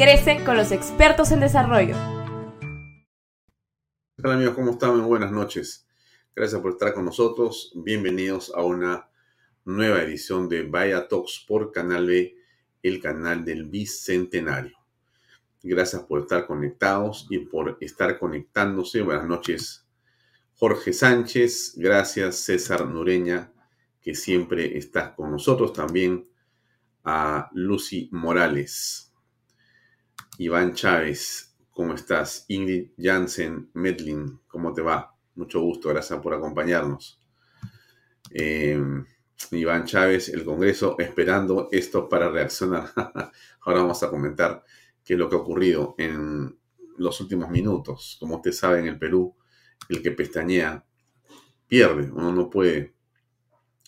Crece con los expertos en desarrollo. ¿Qué tal amigos? ¿Cómo están? Buenas noches. Gracias por estar con nosotros. Bienvenidos a una nueva edición de Vaya Talks por Canal B, el canal del Bicentenario. Gracias por estar conectados y por estar conectándose. Buenas noches, Jorge Sánchez. Gracias, César Nureña, que siempre estás con nosotros. También a Lucy Morales. Iván Chávez, ¿cómo estás? Ingrid Jansen Medlin, ¿cómo te va? Mucho gusto, gracias por acompañarnos. Em, Iván Chávez, el Congreso esperando esto para reaccionar. Ahora vamos a comentar qué es lo que ha ocurrido en los últimos minutos. Como usted sabe, en el Perú, el que pestañea pierde. Uno no puede,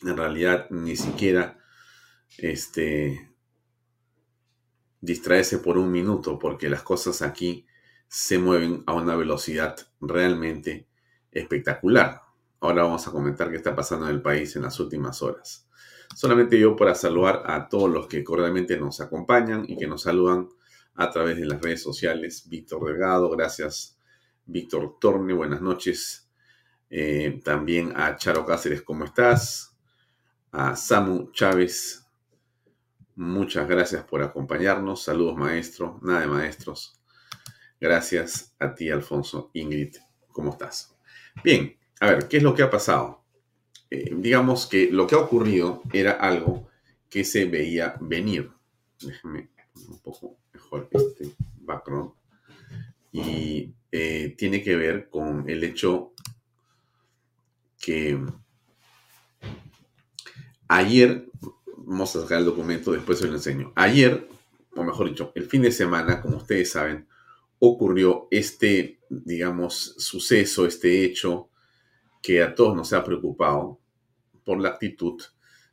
en realidad, ni siquiera este, distraerse por un minuto porque las cosas aquí se mueven a una velocidad realmente espectacular. Ahora vamos a comentar qué está pasando en el país en las últimas horas. Solamente yo para saludar a todos los que cordialmente nos acompañan y que nos saludan a través de las redes sociales. Víctor Delgado, gracias. Víctor Torne, buenas noches. Eh, también a Charo Cáceres, ¿cómo estás? A Samu Chávez, Muchas gracias por acompañarnos. Saludos, maestro. Nada de maestros. Gracias a ti, Alfonso. Ingrid, ¿cómo estás? Bien, a ver, ¿qué es lo que ha pasado? Eh, digamos que lo que ha ocurrido era algo que se veía venir. Déjenme un poco mejor este background. Y eh, tiene que ver con el hecho que ayer Vamos a sacar el documento, después se lo enseño. Ayer, o mejor dicho, el fin de semana, como ustedes saben, ocurrió este, digamos, suceso, este hecho que a todos nos ha preocupado por la actitud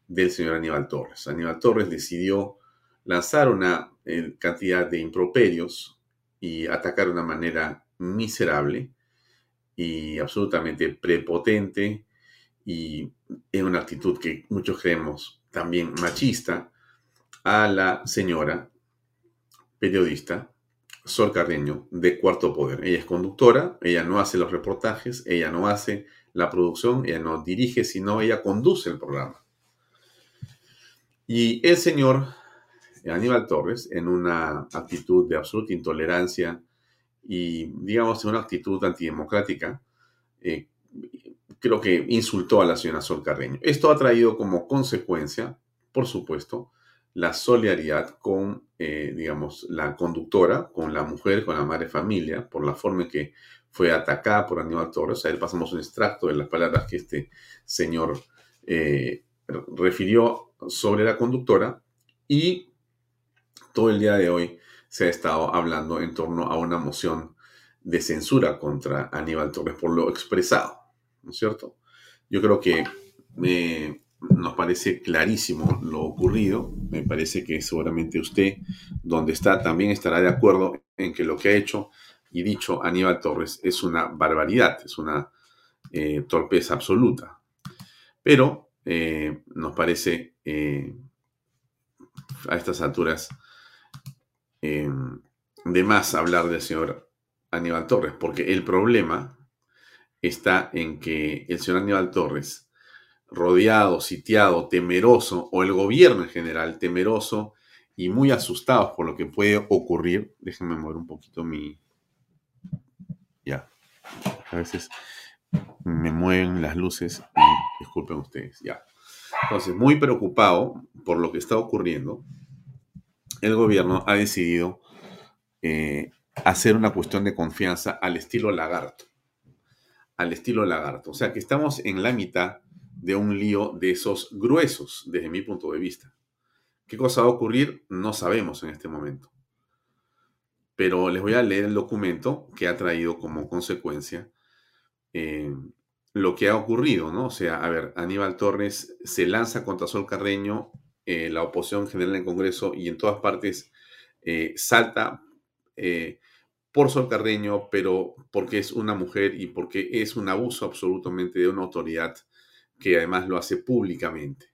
del señor Aníbal Torres. Aníbal Torres decidió lanzar una eh, cantidad de improperios y atacar de una manera miserable y absolutamente prepotente y en una actitud que muchos creemos también machista, a la señora periodista Sol Carreño de Cuarto Poder. Ella es conductora, ella no hace los reportajes, ella no hace la producción, ella no dirige, sino ella conduce el programa. Y el señor Aníbal Torres, en una actitud de absoluta intolerancia y, digamos, en una actitud antidemocrática, eh, creo que insultó a la señora Sol Carreño. Esto ha traído como consecuencia, por supuesto, la solidaridad con, eh, digamos, la conductora, con la mujer, con la madre familia, por la forma en que fue atacada por Aníbal Torres. A él pasamos un extracto de las palabras que este señor eh, refirió sobre la conductora y todo el día de hoy se ha estado hablando en torno a una moción de censura contra Aníbal Torres por lo expresado, ¿no es cierto? Yo creo que me, nos parece clarísimo lo ocurrido. Me parece que seguramente usted, donde está, también estará de acuerdo en que lo que ha hecho y dicho Aníbal Torres es una barbaridad, es una eh, torpeza absoluta. Pero eh, nos parece eh, a estas alturas de más hablar del señor Aníbal Torres, porque el problema está en que el señor Aníbal Torres rodeado, sitiado, temeroso, o el gobierno en general temeroso y muy asustados por lo que puede ocurrir. Déjenme mover un poquito mi... Ya. A veces me mueven las luces y disculpen ustedes. Ya. Entonces, muy preocupado por lo que está ocurriendo, el gobierno ha decidido eh, hacer una cuestión de confianza al estilo lagarto. Al estilo lagarto. O sea que estamos en la mitad de un lío de esos gruesos, desde mi punto de vista. ¿Qué cosa va a ocurrir? No sabemos en este momento. Pero les voy a leer el documento que ha traído como consecuencia eh, lo que ha ocurrido, ¿no? O sea, a ver, Aníbal Torres se lanza contra Sol Carreño, eh, la oposición general en Congreso y en todas partes eh, salta por Sol pero porque es una mujer y porque es un abuso absolutamente de una autoridad que además lo hace públicamente.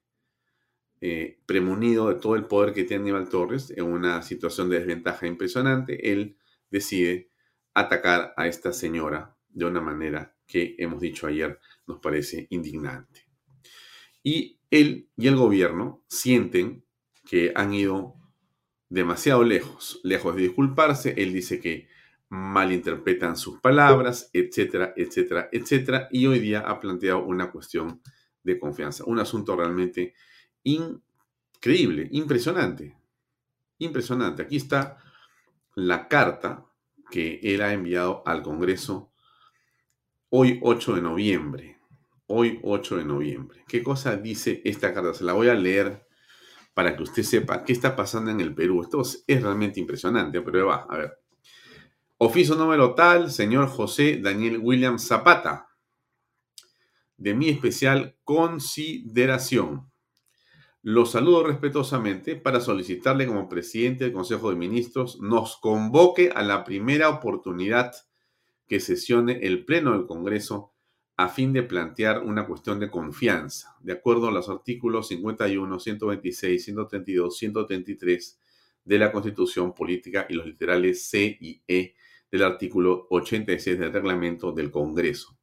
Eh, premunido de todo el poder que tiene Aníbal Torres, en una situación de desventaja impresionante, él decide atacar a esta señora de una manera que hemos dicho ayer nos parece indignante. Y él y el gobierno sienten que han ido demasiado lejos, lejos de disculparse. Él dice que malinterpretan sus palabras, etcétera, etcétera, etcétera. Y hoy día ha planteado una cuestión de confianza. Un asunto realmente increíble, impresionante. Impresionante. Aquí está la carta que él ha enviado al Congreso hoy 8 de noviembre. Hoy 8 de noviembre. ¿Qué cosa dice esta carta? Se la voy a leer para que usted sepa qué está pasando en el Perú. Esto es realmente impresionante, pero va, a ver. Oficio número tal, señor José Daniel William Zapata de mi especial consideración. Lo saludo respetuosamente para solicitarle como presidente del Consejo de Ministros nos convoque a la primera oportunidad que sesione el Pleno del Congreso a fin de plantear una cuestión de confianza, de acuerdo a los artículos 51, 126, 132, 133 de la Constitución Política y los literales C y E del artículo 86 del reglamento del Congreso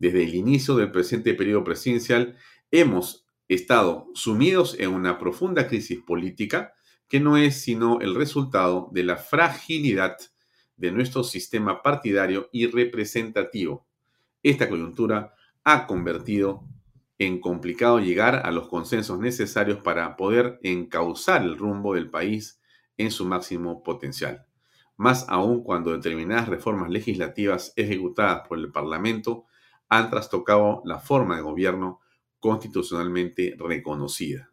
desde el inicio del presente periodo presidencial, hemos estado sumidos en una profunda crisis política que no es sino el resultado de la fragilidad de nuestro sistema partidario y representativo. Esta coyuntura ha convertido en complicado llegar a los consensos necesarios para poder encauzar el rumbo del país en su máximo potencial. Más aún cuando determinadas reformas legislativas ejecutadas por el Parlamento han trastocado la forma de gobierno constitucionalmente reconocida.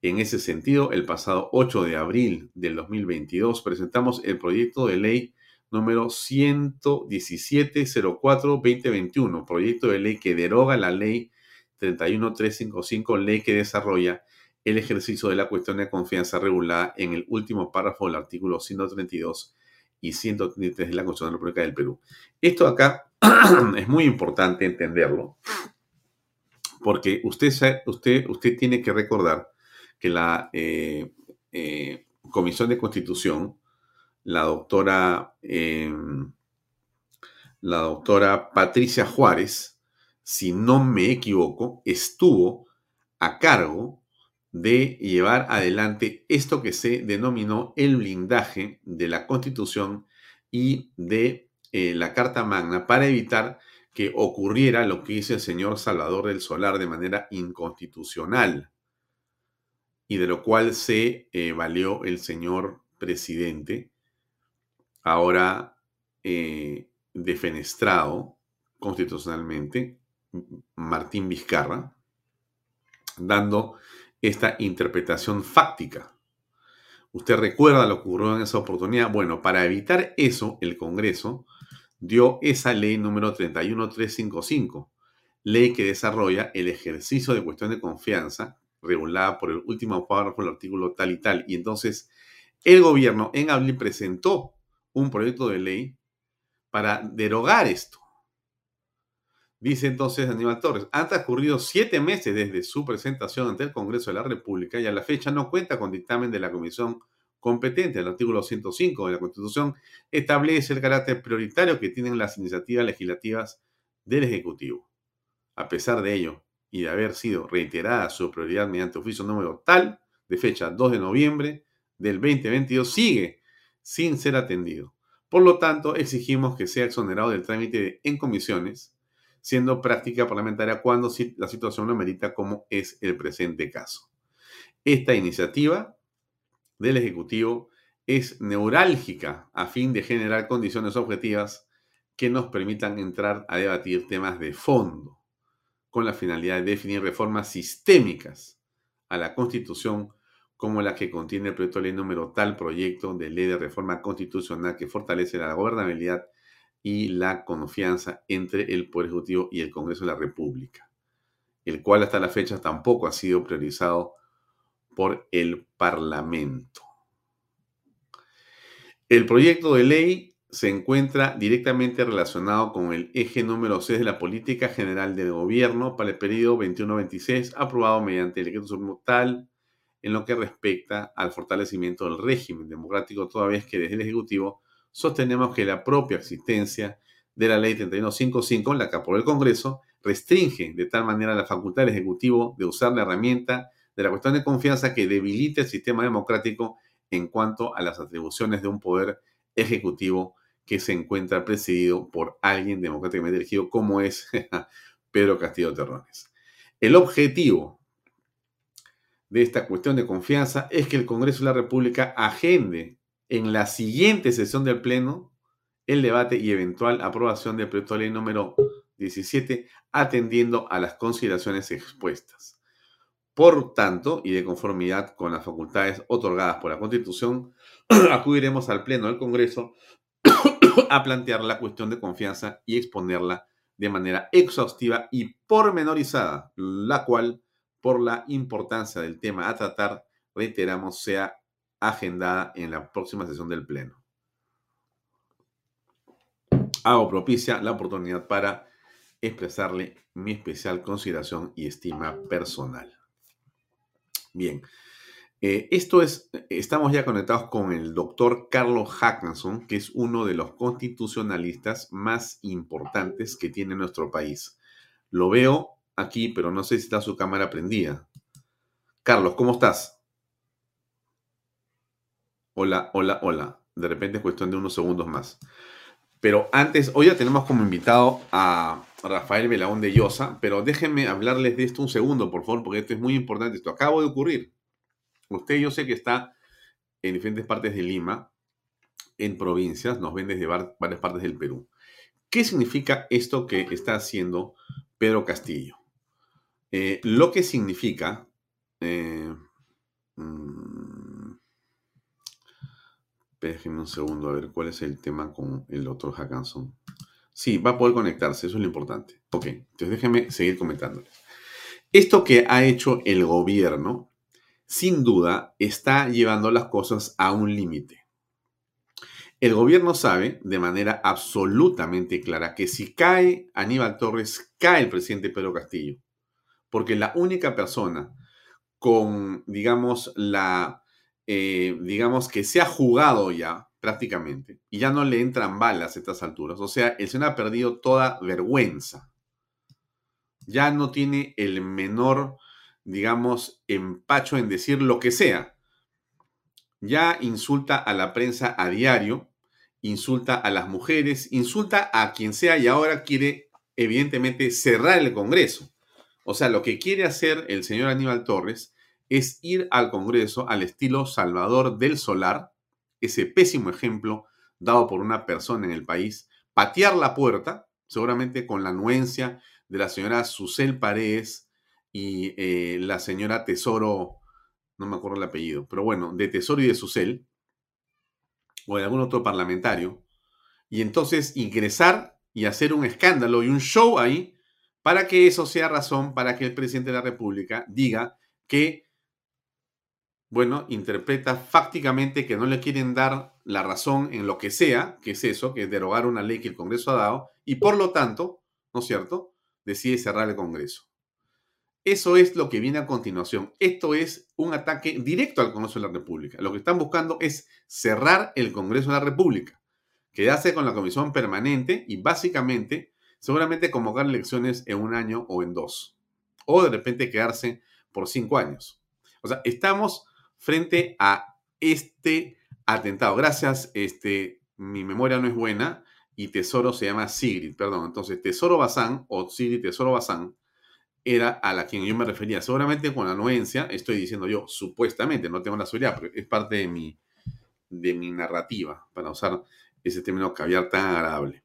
En ese sentido, el pasado 8 de abril del 2022 presentamos el proyecto de ley número 11704-2021, proyecto de ley que deroga la ley 31355, ley que desarrolla el ejercicio de la cuestión de confianza regulada en el último párrafo del artículo 132 y 133 de la Constitución República del Perú. Esto acá es muy importante entenderlo, porque usted, usted, usted tiene que recordar que la eh, eh, Comisión de Constitución, la doctora, em, la doctora Patricia Juárez, si no me equivoco, estuvo a cargo de llevar adelante esto que se denominó el blindaje de la Constitución y de eh, la Carta Magna para evitar que ocurriera lo que hizo el señor Salvador del Solar de manera inconstitucional. y de lo cual se eh, valió el señor presidente, ahora eh, defenestrado constitucionalmente, Martín Vizcarra, dando esta interpretación fáctica. ¿Usted recuerda lo que ocurrió en esa oportunidad? Bueno, para evitar eso, el Congreso dio esa ley número 31355, ley que desarrolla el ejercicio de cuestión de confianza regulada por el último párrafo del artículo tal y tal. Y entonces el gobierno en abril presentó un proyecto de ley para derogar esto. Dice entonces Aníbal Torres, han transcurrido siete meses desde su presentación ante el Congreso de la República y a la fecha no cuenta con dictamen de la Comisión competente. El artículo 105 de la Constitución establece el carácter prioritario que tienen las iniciativas legislativas del Ejecutivo. A pesar de ello, y de haber sido reiterada su prioridad mediante oficio número tal de fecha 2 de noviembre del 2022, sigue sin ser atendido. Por lo tanto, exigimos que sea exonerado del trámite en comisiones, siendo práctica parlamentaria cuando la situación lo merita, como es el presente caso. Esta iniciativa del Ejecutivo es neurálgica a fin de generar condiciones objetivas que nos permitan entrar a debatir temas de fondo con la finalidad de definir reformas sistémicas a la Constitución como la que contiene el proyecto de ley número tal proyecto de ley de reforma constitucional que fortalece la gobernabilidad y la confianza entre el Poder Ejecutivo y el Congreso de la República, el cual hasta la fecha tampoco ha sido priorizado por el Parlamento. El proyecto de ley se encuentra directamente relacionado con el eje número 6 de la política general del gobierno para el periodo 21-26, aprobado mediante el decreto supremo en lo que respecta al fortalecimiento del régimen democrático, toda vez que desde el Ejecutivo sostenemos que la propia existencia de la ley 3155, la que aprobó el Congreso, restringe de tal manera la facultad del Ejecutivo de usar la herramienta de la cuestión de confianza que debilita el sistema democrático en cuanto a las atribuciones de un poder ejecutivo que se encuentra presidido por alguien democráticamente elegido como es Pedro Castillo Terrones. El objetivo de esta cuestión de confianza es que el Congreso de la República agende en la siguiente sesión del Pleno el debate y eventual aprobación del proyecto de ley número 17, atendiendo a las consideraciones expuestas. Por tanto, y de conformidad con las facultades otorgadas por la Constitución, acudiremos al Pleno del Congreso a plantear la cuestión de confianza y exponerla de manera exhaustiva y pormenorizada, la cual, por la importancia del tema a tratar, reiteramos, sea agendada en la próxima sesión del Pleno. Hago propicia la oportunidad para expresarle mi especial consideración y estima personal. Bien, eh, esto es, estamos ya conectados con el doctor Carlos Hackinson, que es uno de los constitucionalistas más importantes que tiene nuestro país. Lo veo aquí, pero no sé si está su cámara prendida. Carlos, ¿cómo estás? Hola, hola, hola. De repente es cuestión de unos segundos más. Pero antes, hoy ya tenemos como invitado a Rafael Belaón de Llosa, pero déjenme hablarles de esto un segundo, por favor, porque esto es muy importante. Esto acaba de ocurrir. Usted yo sé que está en diferentes partes de Lima, en provincias, nos ven desde varias partes del Perú. ¿Qué significa esto que está haciendo Pedro Castillo? Eh, lo que significa... Eh, mm, déjenme un segundo a ver cuál es el tema con el otro Hackanson. Sí, va a poder conectarse, eso es lo importante. Ok, entonces déjenme seguir comentándoles. Esto que ha hecho el gobierno sin duda está llevando las cosas a un límite. El gobierno sabe de manera absolutamente clara que si cae Aníbal Torres, cae el presidente Pedro Castillo, porque la única persona con, digamos, la, eh, digamos, que se ha jugado ya prácticamente y ya no le entran balas a estas alturas, o sea, el señor ha perdido toda vergüenza, ya no tiene el menor digamos, empacho en decir lo que sea. Ya insulta a la prensa a diario, insulta a las mujeres, insulta a quien sea y ahora quiere, evidentemente, cerrar el Congreso. O sea, lo que quiere hacer el señor Aníbal Torres es ir al Congreso al estilo Salvador del Solar, ese pésimo ejemplo dado por una persona en el país, patear la puerta, seguramente con la anuencia de la señora Susel Paredes y eh, la señora Tesoro, no me acuerdo el apellido, pero bueno, de Tesoro y de Susel, o de algún otro parlamentario, y entonces ingresar y hacer un escándalo y un show ahí para que eso sea razón para que el presidente de la República diga que, bueno, interpreta fácticamente que no le quieren dar la razón en lo que sea, que es eso, que es derogar una ley que el Congreso ha dado, y por lo tanto, ¿no es cierto?, decide cerrar el Congreso. Eso es lo que viene a continuación. Esto es un ataque directo al Congreso de la República. Lo que están buscando es cerrar el Congreso de la República, quedarse con la comisión permanente y básicamente, seguramente convocar elecciones en un año o en dos. O de repente quedarse por cinco años. O sea, estamos frente a este atentado. Gracias, este, mi memoria no es buena y Tesoro se llama Sigrid, perdón. Entonces, Tesoro Bazán o Sigrid Tesoro Bazán era a la quien yo me refería. Seguramente con anuencia, estoy diciendo yo, supuestamente, no tengo la seguridad, pero es parte de mi, de mi narrativa, para usar ese término caviar tan agradable.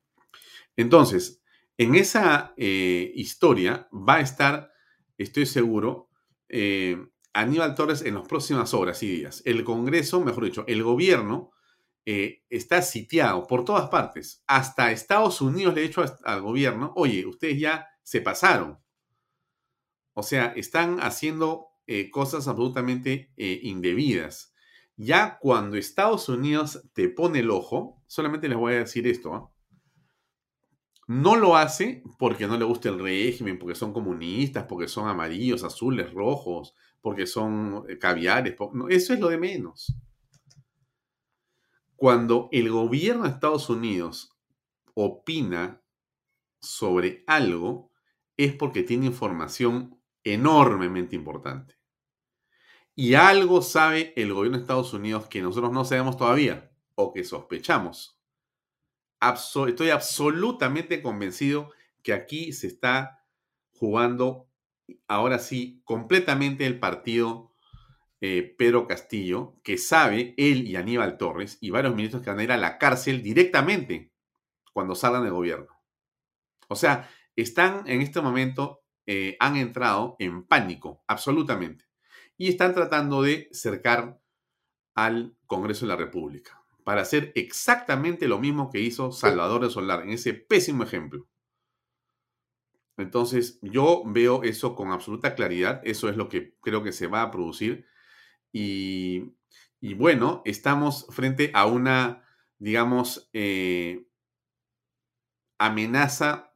Entonces, en esa eh, historia va a estar, estoy seguro, eh, Aníbal Torres en las próximas horas y días. El Congreso, mejor dicho, el gobierno eh, está sitiado por todas partes. Hasta Estados Unidos le ha dicho al gobierno, oye, ustedes ya se pasaron o sea, están haciendo eh, cosas absolutamente eh, indebidas. Ya cuando Estados Unidos te pone el ojo, solamente les voy a decir esto, ¿ah? no lo hace porque no le gusta el régimen, porque son comunistas, porque son amarillos, azules, rojos, porque son eh, caviares. eso es lo de menos. Cuando el gobierno de Estados Unidos opina sobre algo, es porque tiene información enormemente importante. Y algo sabe el gobierno de Estados Unidos que nosotros no sabemos todavía o que sospechamos. estoy absolutamente convencido que aquí se está jugando, ahora sí, completamente el partido eh, Pedro Castillo, que sabe, él y Aníbal Torres y varios ministros que van a ir a la cárcel directamente cuando salgan del gobierno. O sea, están en este momento eh, han entrado en pánico, absolutamente, y están tratando de cercar al Congreso de la República para hacer exactamente lo mismo que hizo Salvador de Solar en ese pésimo ejemplo. Entonces, yo veo eso con absoluta claridad, eso es lo que creo que se va a producir y, bueno, estamos frente a una, digamos, eh, amenaza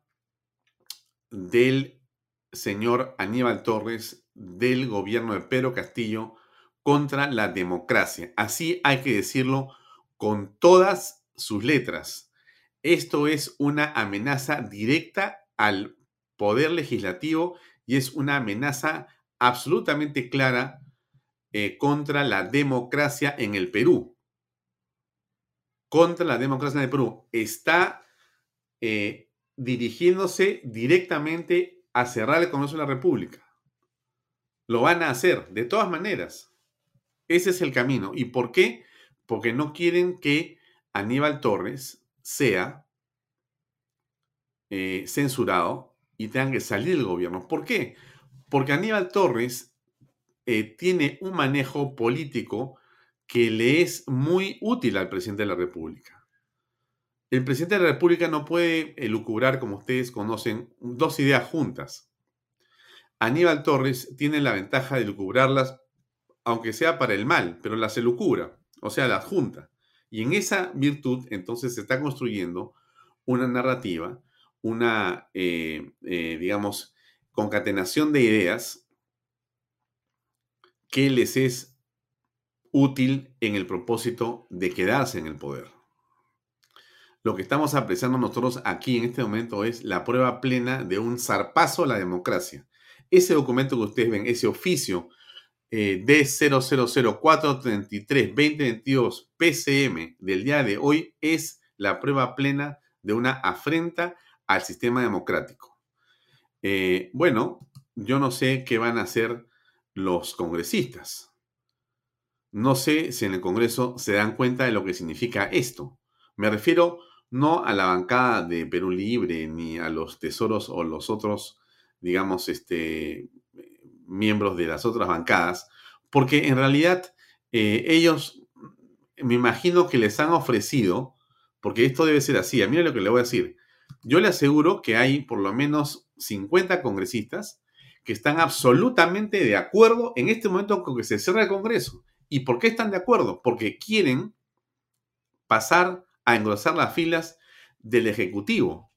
del señor Aníbal Torres del gobierno de Pedro Castillo contra la democracia. Así hay que decirlo con todas sus letras. Esto es una amenaza directa al poder legislativo y es una amenaza absolutamente clara eh, contra la democracia en el Perú. Contra la democracia en el Perú. Está eh, dirigiéndose directamente a cerrar el Congreso de la República. Lo van a hacer, de todas maneras. Ese es el camino. ¿Y por qué? Porque no quieren que Aníbal Torres sea eh, censurado y tengan que salir del gobierno. ¿Por qué? Porque Aníbal Torres eh, tiene un manejo político que le es muy útil al presidente de la República. El presidente de la República no puede elucubrar, como ustedes conocen, dos ideas juntas. Aníbal Torres tiene la ventaja de elucubrarlas, aunque sea para el mal, pero las elucubra, o sea, las junta. Y en esa virtud, entonces, se está construyendo una narrativa, una, eh, eh, digamos, concatenación de ideas que les es útil en el propósito de quedarse en el poder. Lo que estamos apreciando nosotros aquí en este momento es la prueba plena de un zarpazo a la democracia. Ese documento que ustedes ven, ese oficio eh, D000433-2022 PCM del día de hoy es la prueba plena de una afrenta al sistema democrático. Eh, bueno, yo no sé qué van a hacer los congresistas. No sé si en el Congreso se dan cuenta de lo que significa esto. Me refiero no a la bancada de Perú Libre ni a los tesoros o los otros, digamos, este, miembros de las otras bancadas, porque en realidad eh, ellos, me imagino que les han ofrecido, porque esto debe ser así, a mí lo que le voy a decir, yo le aseguro que hay por lo menos 50 congresistas que están absolutamente de acuerdo en este momento con que se cierre el Congreso. ¿Y por qué están de acuerdo? Porque quieren pasar a engrosar las filas del Ejecutivo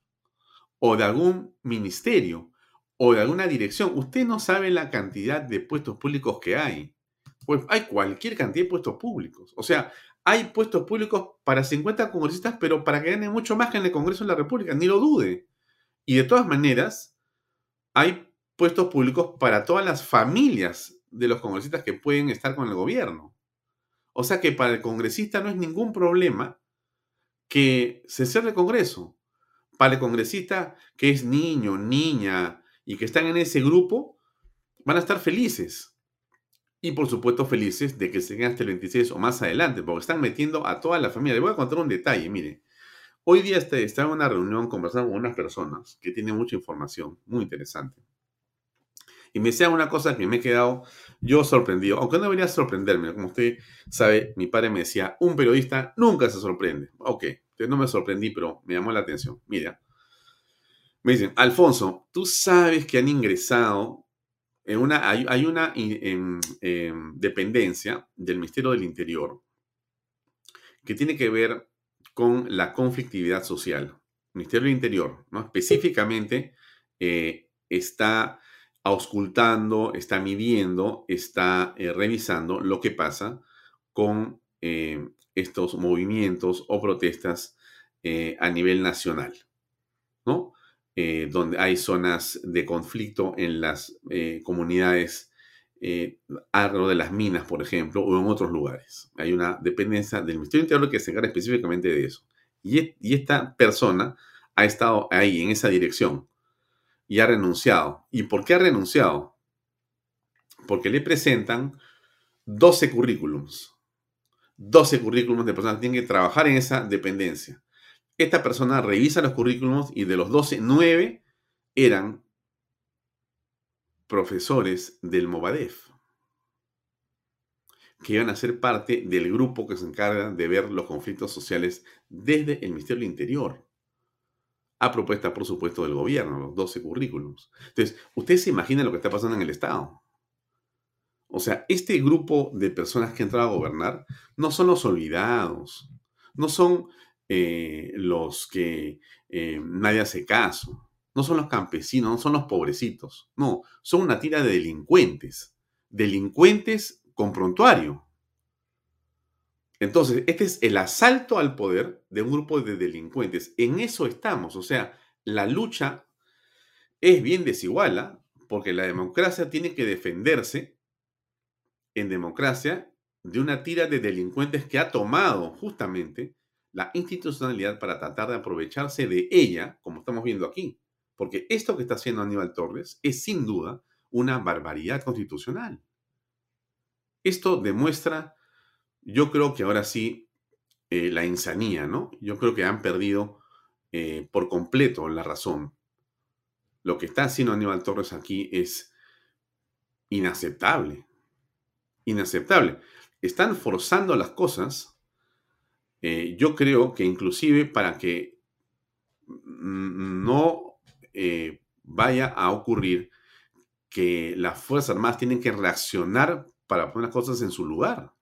o de algún ministerio o de alguna dirección. Usted no sabe la cantidad de puestos públicos que hay. Pues hay cualquier cantidad de puestos públicos. O sea, hay puestos públicos para 50 congresistas, pero para que ganen mucho más que en el Congreso de la República, ni lo dude. Y de todas maneras, hay puestos públicos para todas las familias de los congresistas que pueden estar con el gobierno. O sea que para el congresista no es ningún problema que se cierre el Congreso. Para el congresista que es niño, niña y que están en ese grupo, van a estar felices. Y por supuesto felices de que se queden hasta el 26 o más adelante, porque están metiendo a toda la familia. Le voy a contar un detalle, mire. Hoy día estaba en una reunión conversando con unas personas que tienen mucha información, muy interesante. Y me decían una cosa que me he quedado yo sorprendido, aunque no debería sorprenderme. Como usted sabe, mi padre me decía, un periodista nunca se sorprende. Ok, entonces no me sorprendí, pero me llamó la atención. Mira, me dicen, Alfonso, tú sabes que han ingresado en una, hay, una dependencia del Ministerio del Interior que tiene que ver con la conflictividad social. Ministerio del Interior. Específicamente eh, está auscultando, está midiendo, está eh, revisando lo que pasa con eh, estos movimientos o protestas eh, a nivel nacional, ¿no? Donde hay zonas de conflicto en las comunidades alrededor de las minas, por ejemplo, o en otros lugares. Hay una dependencia del Ministerio Interior que se encarga específicamente de eso. y esta persona ha estado ahí, en esa dirección, y ha renunciado. ¿Y por qué ha renunciado? Porque le presentan 12 currículums. 12 currículums de personas que tienen que trabajar en esa dependencia. Esta persona revisa los currículums y de los 12, 9 eran profesores del Movadef, que iban a ser parte del grupo que se encarga de ver los conflictos sociales desde el Ministerio del Interior a propuesta, por supuesto, del gobierno, los 12 currículums. Entonces, usted se imagina lo que está pasando en el Estado. O sea, este grupo de personas que han entrado a gobernar no son los olvidados, no son eh, los que eh, nadie hace caso, no son los campesinos, no son los pobrecitos, no, son una tira de delincuentes, delincuentes con prontuario. Entonces, este es el asalto al poder de un grupo de delincuentes. En eso estamos. O sea, la lucha es bien desigual, ¿ah? porque la democracia tiene que defenderse en democracia de una tira de delincuentes que ha tomado justamente la institucionalidad para tratar de aprovecharse de ella, como estamos viendo aquí. Porque esto que está haciendo Aníbal Torres es sin duda una barbaridad constitucional. Esto demuestra yo creo que ahora sí eh, la insanía, ¿no? Yo creo que han perdido eh, por completo la razón. Lo que está haciendo Aníbal Torres aquí es inaceptable. Inaceptable. Están forzando las cosas. Eh, yo creo que inclusive para que no vaya a ocurrir que las Fuerzas Armadas tienen que reaccionar para poner las cosas en su lugar.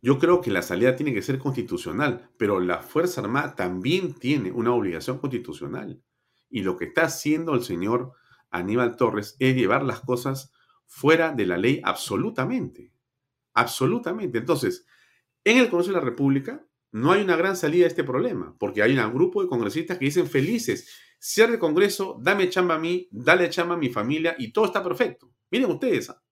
Yo creo que la salida tiene que ser constitucional, pero la Fuerza Armada también tiene una obligación constitucional. Y lo que está haciendo el señor Aníbal Torres es llevar las cosas fuera de la ley absolutamente. Absolutamente. Entonces, en el Congreso de la República no hay una gran salida a este problema, porque hay un grupo de congresistas que dicen felices, cierre el Congreso, dame chamba a mí, dale chamba a mi familia y todo está perfecto. Miren ustedes, ¿ah?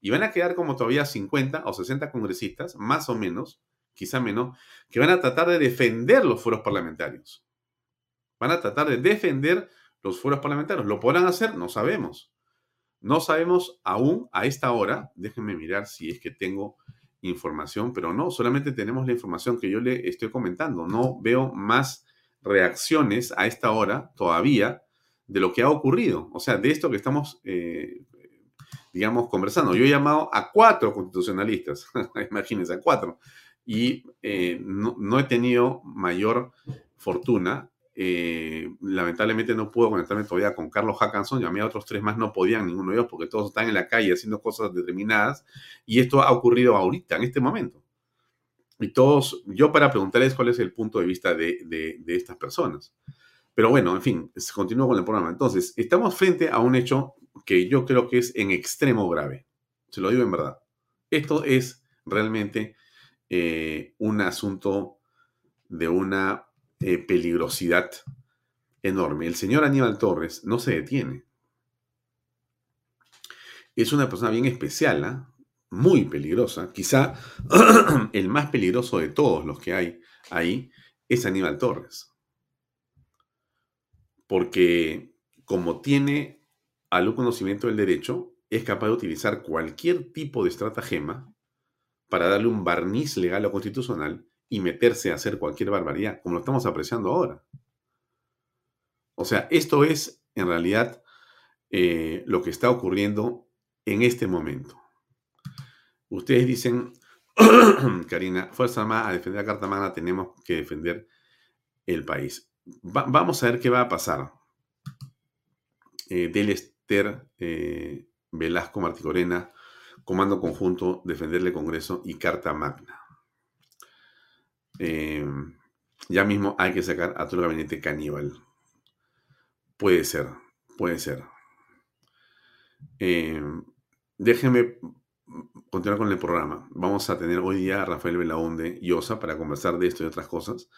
Y van a quedar como todavía 50 o 60 congresistas, más o menos, quizá menos, que van a tratar de defender los foros parlamentarios. Van a tratar de defender los foros parlamentarios. ¿Lo podrán hacer? No sabemos. No sabemos aún a esta hora, déjenme mirar si es que tengo información, pero no, solamente tenemos la información que yo le estoy comentando. No veo más reacciones a esta hora todavía de lo que ha ocurrido. O sea, de esto que estamos, eh, digamos, conversando. Yo he llamado a cuatro constitucionalistas, imagínense, a cuatro, y eh, no, no, he tenido mayor fortuna. Eh, lamentablemente no puedo conectarme todavía con Carlos Hackanson, llamé a otros tres más, no podían ninguno de ellos porque todos están en la calle haciendo cosas determinadas y esto ha ocurrido ahorita, en este momento. Y todos, yo para preguntarles cuál es el punto de vista de, estas personas. Pero bueno, en fin, continúo con el programa. Entonces, estamos frente a un hecho que yo creo que es en extremo grave. Se lo digo en verdad. Esto es realmente eh, un asunto de una peligrosidad enorme. El señor Aníbal Torres no se detiene. Es una persona bien especial, ¿ah? muy peligrosa. Quizá el más peligroso de todos los que hay ahí es Aníbal Torres. Porque como tiene algún conocimiento del derecho, es capaz de utilizar cualquier tipo de estratagema para darle un barniz legal o constitucional y meterse a hacer cualquier barbaridad, como lo estamos apreciando ahora. O sea, esto es en realidad eh, lo que está ocurriendo en este momento. Ustedes dicen, Karina, Fuerza Armada, a defender la Carta Magna tenemos que defender el país. vamos a ver qué va a pasar. Eh, del Esther eh, Velasco Marticorena Comando Conjunto, Defenderle Congreso y Carta Magna. Eh, ya mismo hay que sacar a todo el gabinete caníbal. Puede ser, puede ser. Eh, déjenme continuar con el programa. Vamos a tener hoy día a Rafael Belaunde y Osa para conversar de esto y otras cosas.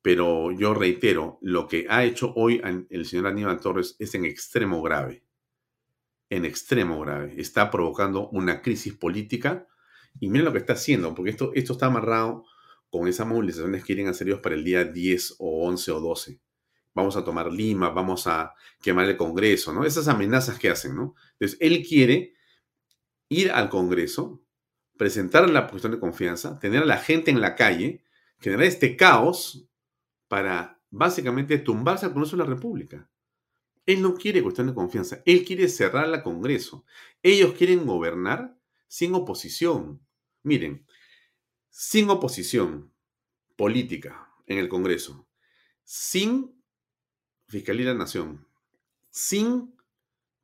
Pero yo reitero, lo que ha hecho hoy el señor Aníbal Torres es en extremo grave en extremo grave. Está provocando una crisis política y miren lo que está haciendo, porque esto, esto está amarrado con esas movilizaciones que quieren hacer ellos para el día 10 o 11 o 12. Vamos a tomar Lima, vamos a quemar el Congreso, ¿no? Esas amenazas que hacen, ¿no? Entonces, él quiere ir al Congreso, presentar la cuestión de confianza, tener a la gente en la calle, generar este caos para básicamente tumbarse al Congreso de la República. Él no quiere cuestión de confianza, él quiere cerrar la Congreso. Ellos quieren gobernar sin oposición. Miren, sin oposición política en el Congreso, sin Fiscalía de la Nación, sin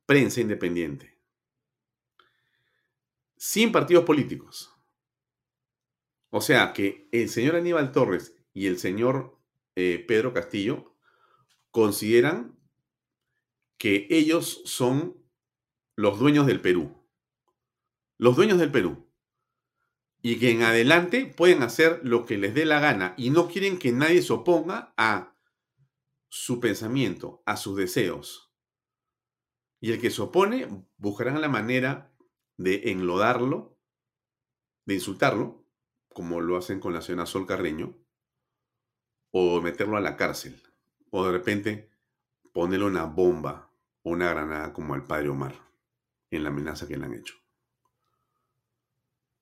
prensa independiente, sin partidos políticos. O sea que el señor Aníbal Torres y el señor eh, Pedro Castillo consideran que ellos son los dueños del Perú. Los dueños del Perú. Y que en adelante pueden hacer lo que les dé la gana y no quieren que nadie se oponga a su pensamiento, a sus deseos. Y el que se opone buscarán la manera de enlodarlo, de insultarlo, como lo hacen con la señora Sol Carreño, o meterlo a la cárcel, o de repente ponerle una bomba una granada como al padre Omar en la amenaza que le han hecho.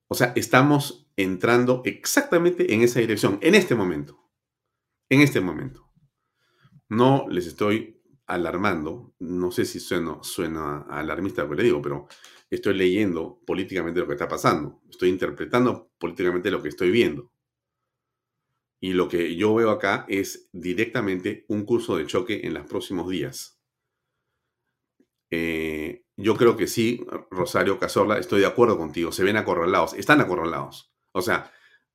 O sea, estamos entrando exactamente en esa dirección, en este momento. En este momento. No les estoy alarmando, no sé si suena, alarmista lo que le digo, pero estoy leyendo políticamente lo que está pasando, estoy interpretando políticamente lo que estoy viendo. Y lo que yo veo acá es directamente un curso de choque en los próximos días. Eh, yo creo que sí, Rosario Cazorla, estoy de acuerdo contigo, se ven acorralados, están acorralados. O sea,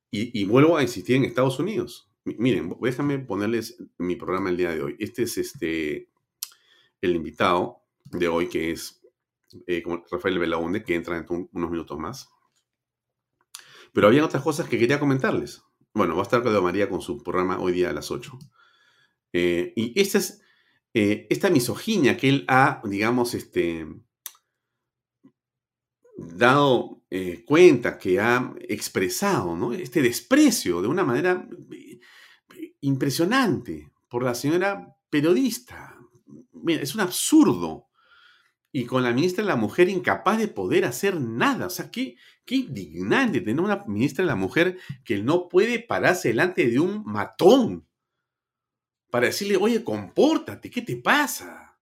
y, vuelvo a insistir en Estados Unidos. miren, déjame ponerles mi programa el día de hoy. Este es este el invitado de hoy, que es eh, Rafael Belaunde, que entra en unos minutos más. Pero había otras cosas que quería comentarles. Bueno, va a estar Pedro María con su programa hoy día a las 8. Eh, y este es eh, esta misoginia que él ha, digamos, este, dado eh, cuenta, que ha expresado. Este desprecio de una manera eh, impresionante por la señora periodista. Mira, es un absurdo. y con la ministra de la Mujer incapaz de poder hacer nada. O sea, qué, qué indignante tener una ministra de la Mujer que no puede pararse delante de un matón para decirle, oye, compórtate, ¿qué te pasa?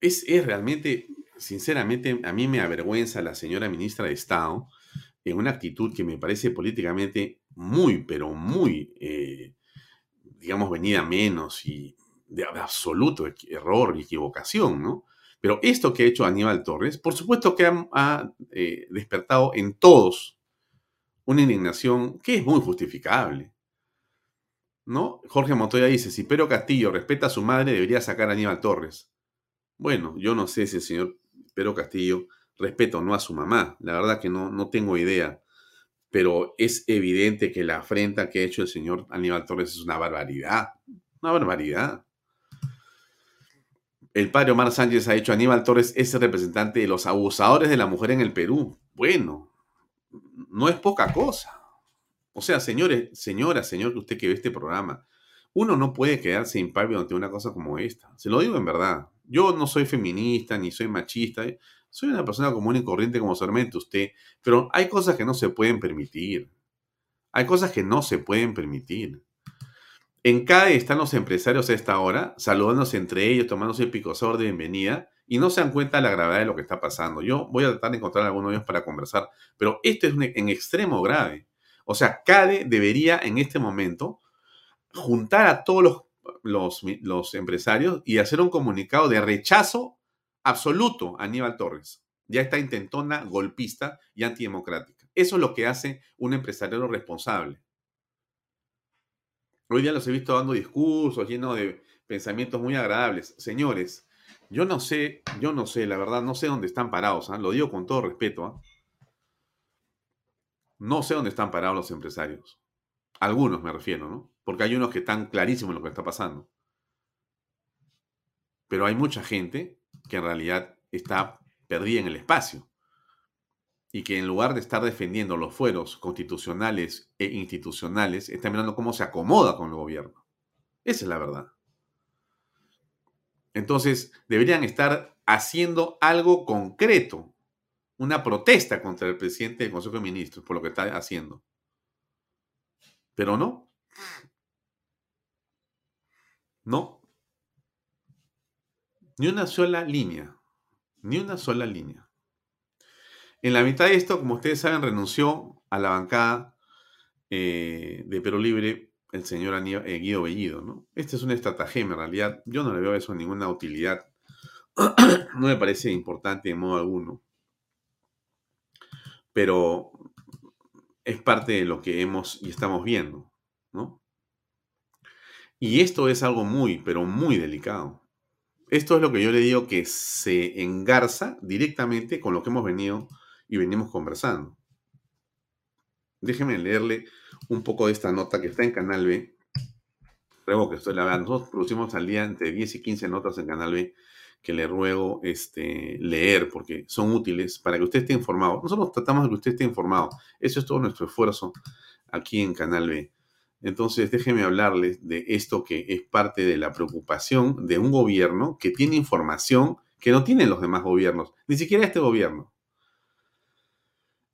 Es, es realmente, sinceramente, a mí me avergüenza la señora ministra de Estado en una actitud que me parece políticamente muy, pero muy, eh, digamos, venida menos y de absoluto error y equivocación, ¿no? Pero esto que ha hecho Aníbal Torres, por supuesto que ha, eh, despertado en todos una indignación que es muy justificable. ¿No? Jorge Montoya dice, si Pedro Castillo respeta a su madre, debería sacar a Aníbal Torres. Bueno, yo no sé si el señor Pedro Castillo respeta o no a su mamá. La verdad que no, no tengo idea. Pero es evidente que la afrenta que ha hecho el señor Aníbal Torres es una barbaridad. Una barbaridad el padre Omar Sánchez ha dicho, Aníbal Torres es el representante de los abusadores de la mujer en el Perú. Bueno, no es poca cosa. O sea, señores, señora, señor, usted que ve este programa, uno no puede quedarse impávido ante una cosa como esta. Se lo digo en verdad. Yo no soy feminista ni soy machista. Soy una persona común y corriente como solamente usted. Pero hay cosas que no se pueden permitir. Hay cosas que no se pueden permitir. En CAE están los empresarios a esta hora, saludándose entre ellos, tomándose el picosor de bienvenida y no se dan cuenta de la gravedad de lo que está pasando. Yo voy a tratar de encontrar a alguno de ellos para conversar, pero esto es en extremo grave. O sea, CADE debería en este momento juntar a todos los, los, empresarios y hacer un comunicado de rechazo absoluto a Aníbal Torres. Ya está intentona, golpista y antidemocrática. Eso es lo que hace un empresario responsable. Hoy día los he visto dando discursos llenos de pensamientos muy agradables. Señores, yo no sé, yo no sé, la verdad, no sé dónde están parados, ¿ah? lo digo con todo respeto. ¿ah? No sé dónde están parados los empresarios. Algunos me refiero, ¿no? Porque hay unos que están clarísimos en lo que está pasando. Pero hay mucha gente que en realidad está perdida en el espacio y que en lugar de estar defendiendo los fueros constitucionales e institucionales, está mirando cómo se acomoda con el gobierno. Esa es la verdad. Entonces, deberían estar haciendo algo concreto, una protesta contra el presidente del Consejo de Ministros por lo que está haciendo. Pero no. No. Ni una sola línea. Ni una sola línea. En la mitad de esto, como ustedes saben, renunció a la bancada eh, de Perú Libre el señor eh, Guido Bellido. ¿no? Este es un estratagema, en realidad. Yo no le veo eso ninguna utilidad. no me parece importante de modo alguno. Pero es parte de lo que hemos y estamos viendo. Y esto es algo muy, pero muy delicado. Esto es lo que yo le digo que se engarza directamente con lo que hemos venido y venimos conversando. Déjenme leerle un poco de esta nota que está en Canal B. Ruego que estoy la Nosotros producimos al día entre 10 y 15 notas en Canal B que le ruego este, leer porque son útiles para que usted esté informado. Nosotros tratamos de que usted esté informado. Eso es todo nuestro esfuerzo aquí en Canal B. Entonces, déjeme hablarles de esto que es parte de la preocupación de un gobierno que tiene información que no tienen los demás gobiernos, ni siquiera este gobierno.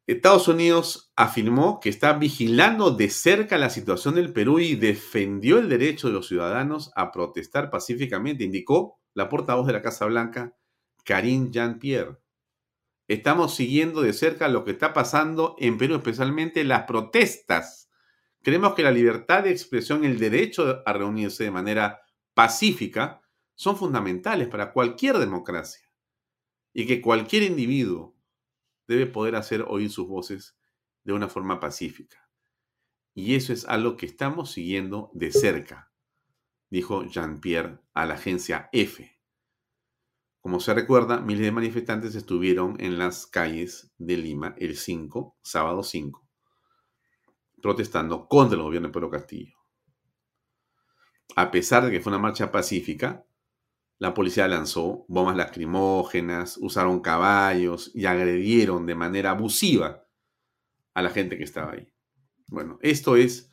Estados Unidos afirmó que está vigilando de cerca la situación del Perú y defendió el derecho de los ciudadanos a protestar pacíficamente, indicó la portavoz de la Casa Blanca, Karine Jean-Pierre. Estamos siguiendo de cerca lo que está pasando en Perú, especialmente las protestas. Creemos que la libertad de expresión y el derecho a reunirse de manera pacífica son fundamentales para cualquier democracia y que cualquier individuo debe poder hacer oír sus voces de una forma pacífica. Y eso es algo que estamos siguiendo de cerca, dijo Jean-Pierre a la agencia F. Como se recuerda, miles de manifestantes estuvieron en las calles de Lima el 5, sábado 5, protestando contra el gobierno de Pedro Castillo. A pesar de que fue una marcha pacífica, la policía lanzó bombas lacrimógenas, usaron caballos y agredieron de manera abusiva a la gente que estaba ahí. Bueno, esto es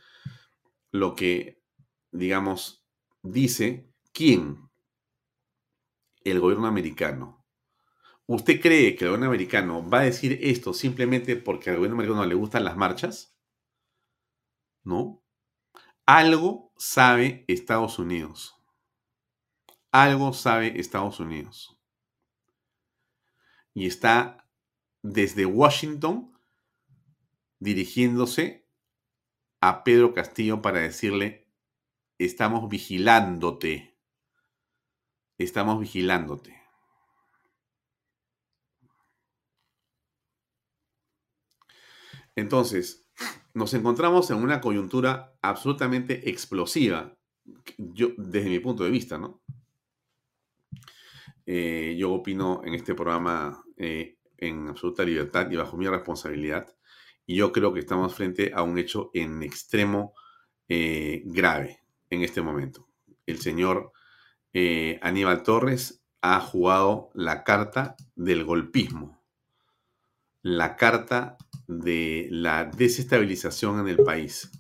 lo que, digamos, dice quién, el gobierno americano, ¿Usted cree que el gobierno americano va a decir esto simplemente porque al gobierno americano le gustan las marchas? ¿No? Algo sabe Estados Unidos. Algo sabe Estados Unidos. Y está desde Washington dirigiéndose a Pedro Castillo para decirle, estamos vigilándote. Estamos vigilándote. Entonces, nos encontramos en una coyuntura absolutamente explosiva, yo, desde mi punto de vista, ¿no? Eh, yo opino en este programa eh, en absoluta libertad y bajo mi responsabilidad, y yo creo que estamos frente a un hecho en extremo eh, grave en este momento. El señor Aníbal Torres ha jugado la carta del golpismo, la carta de la desestabilización en el país.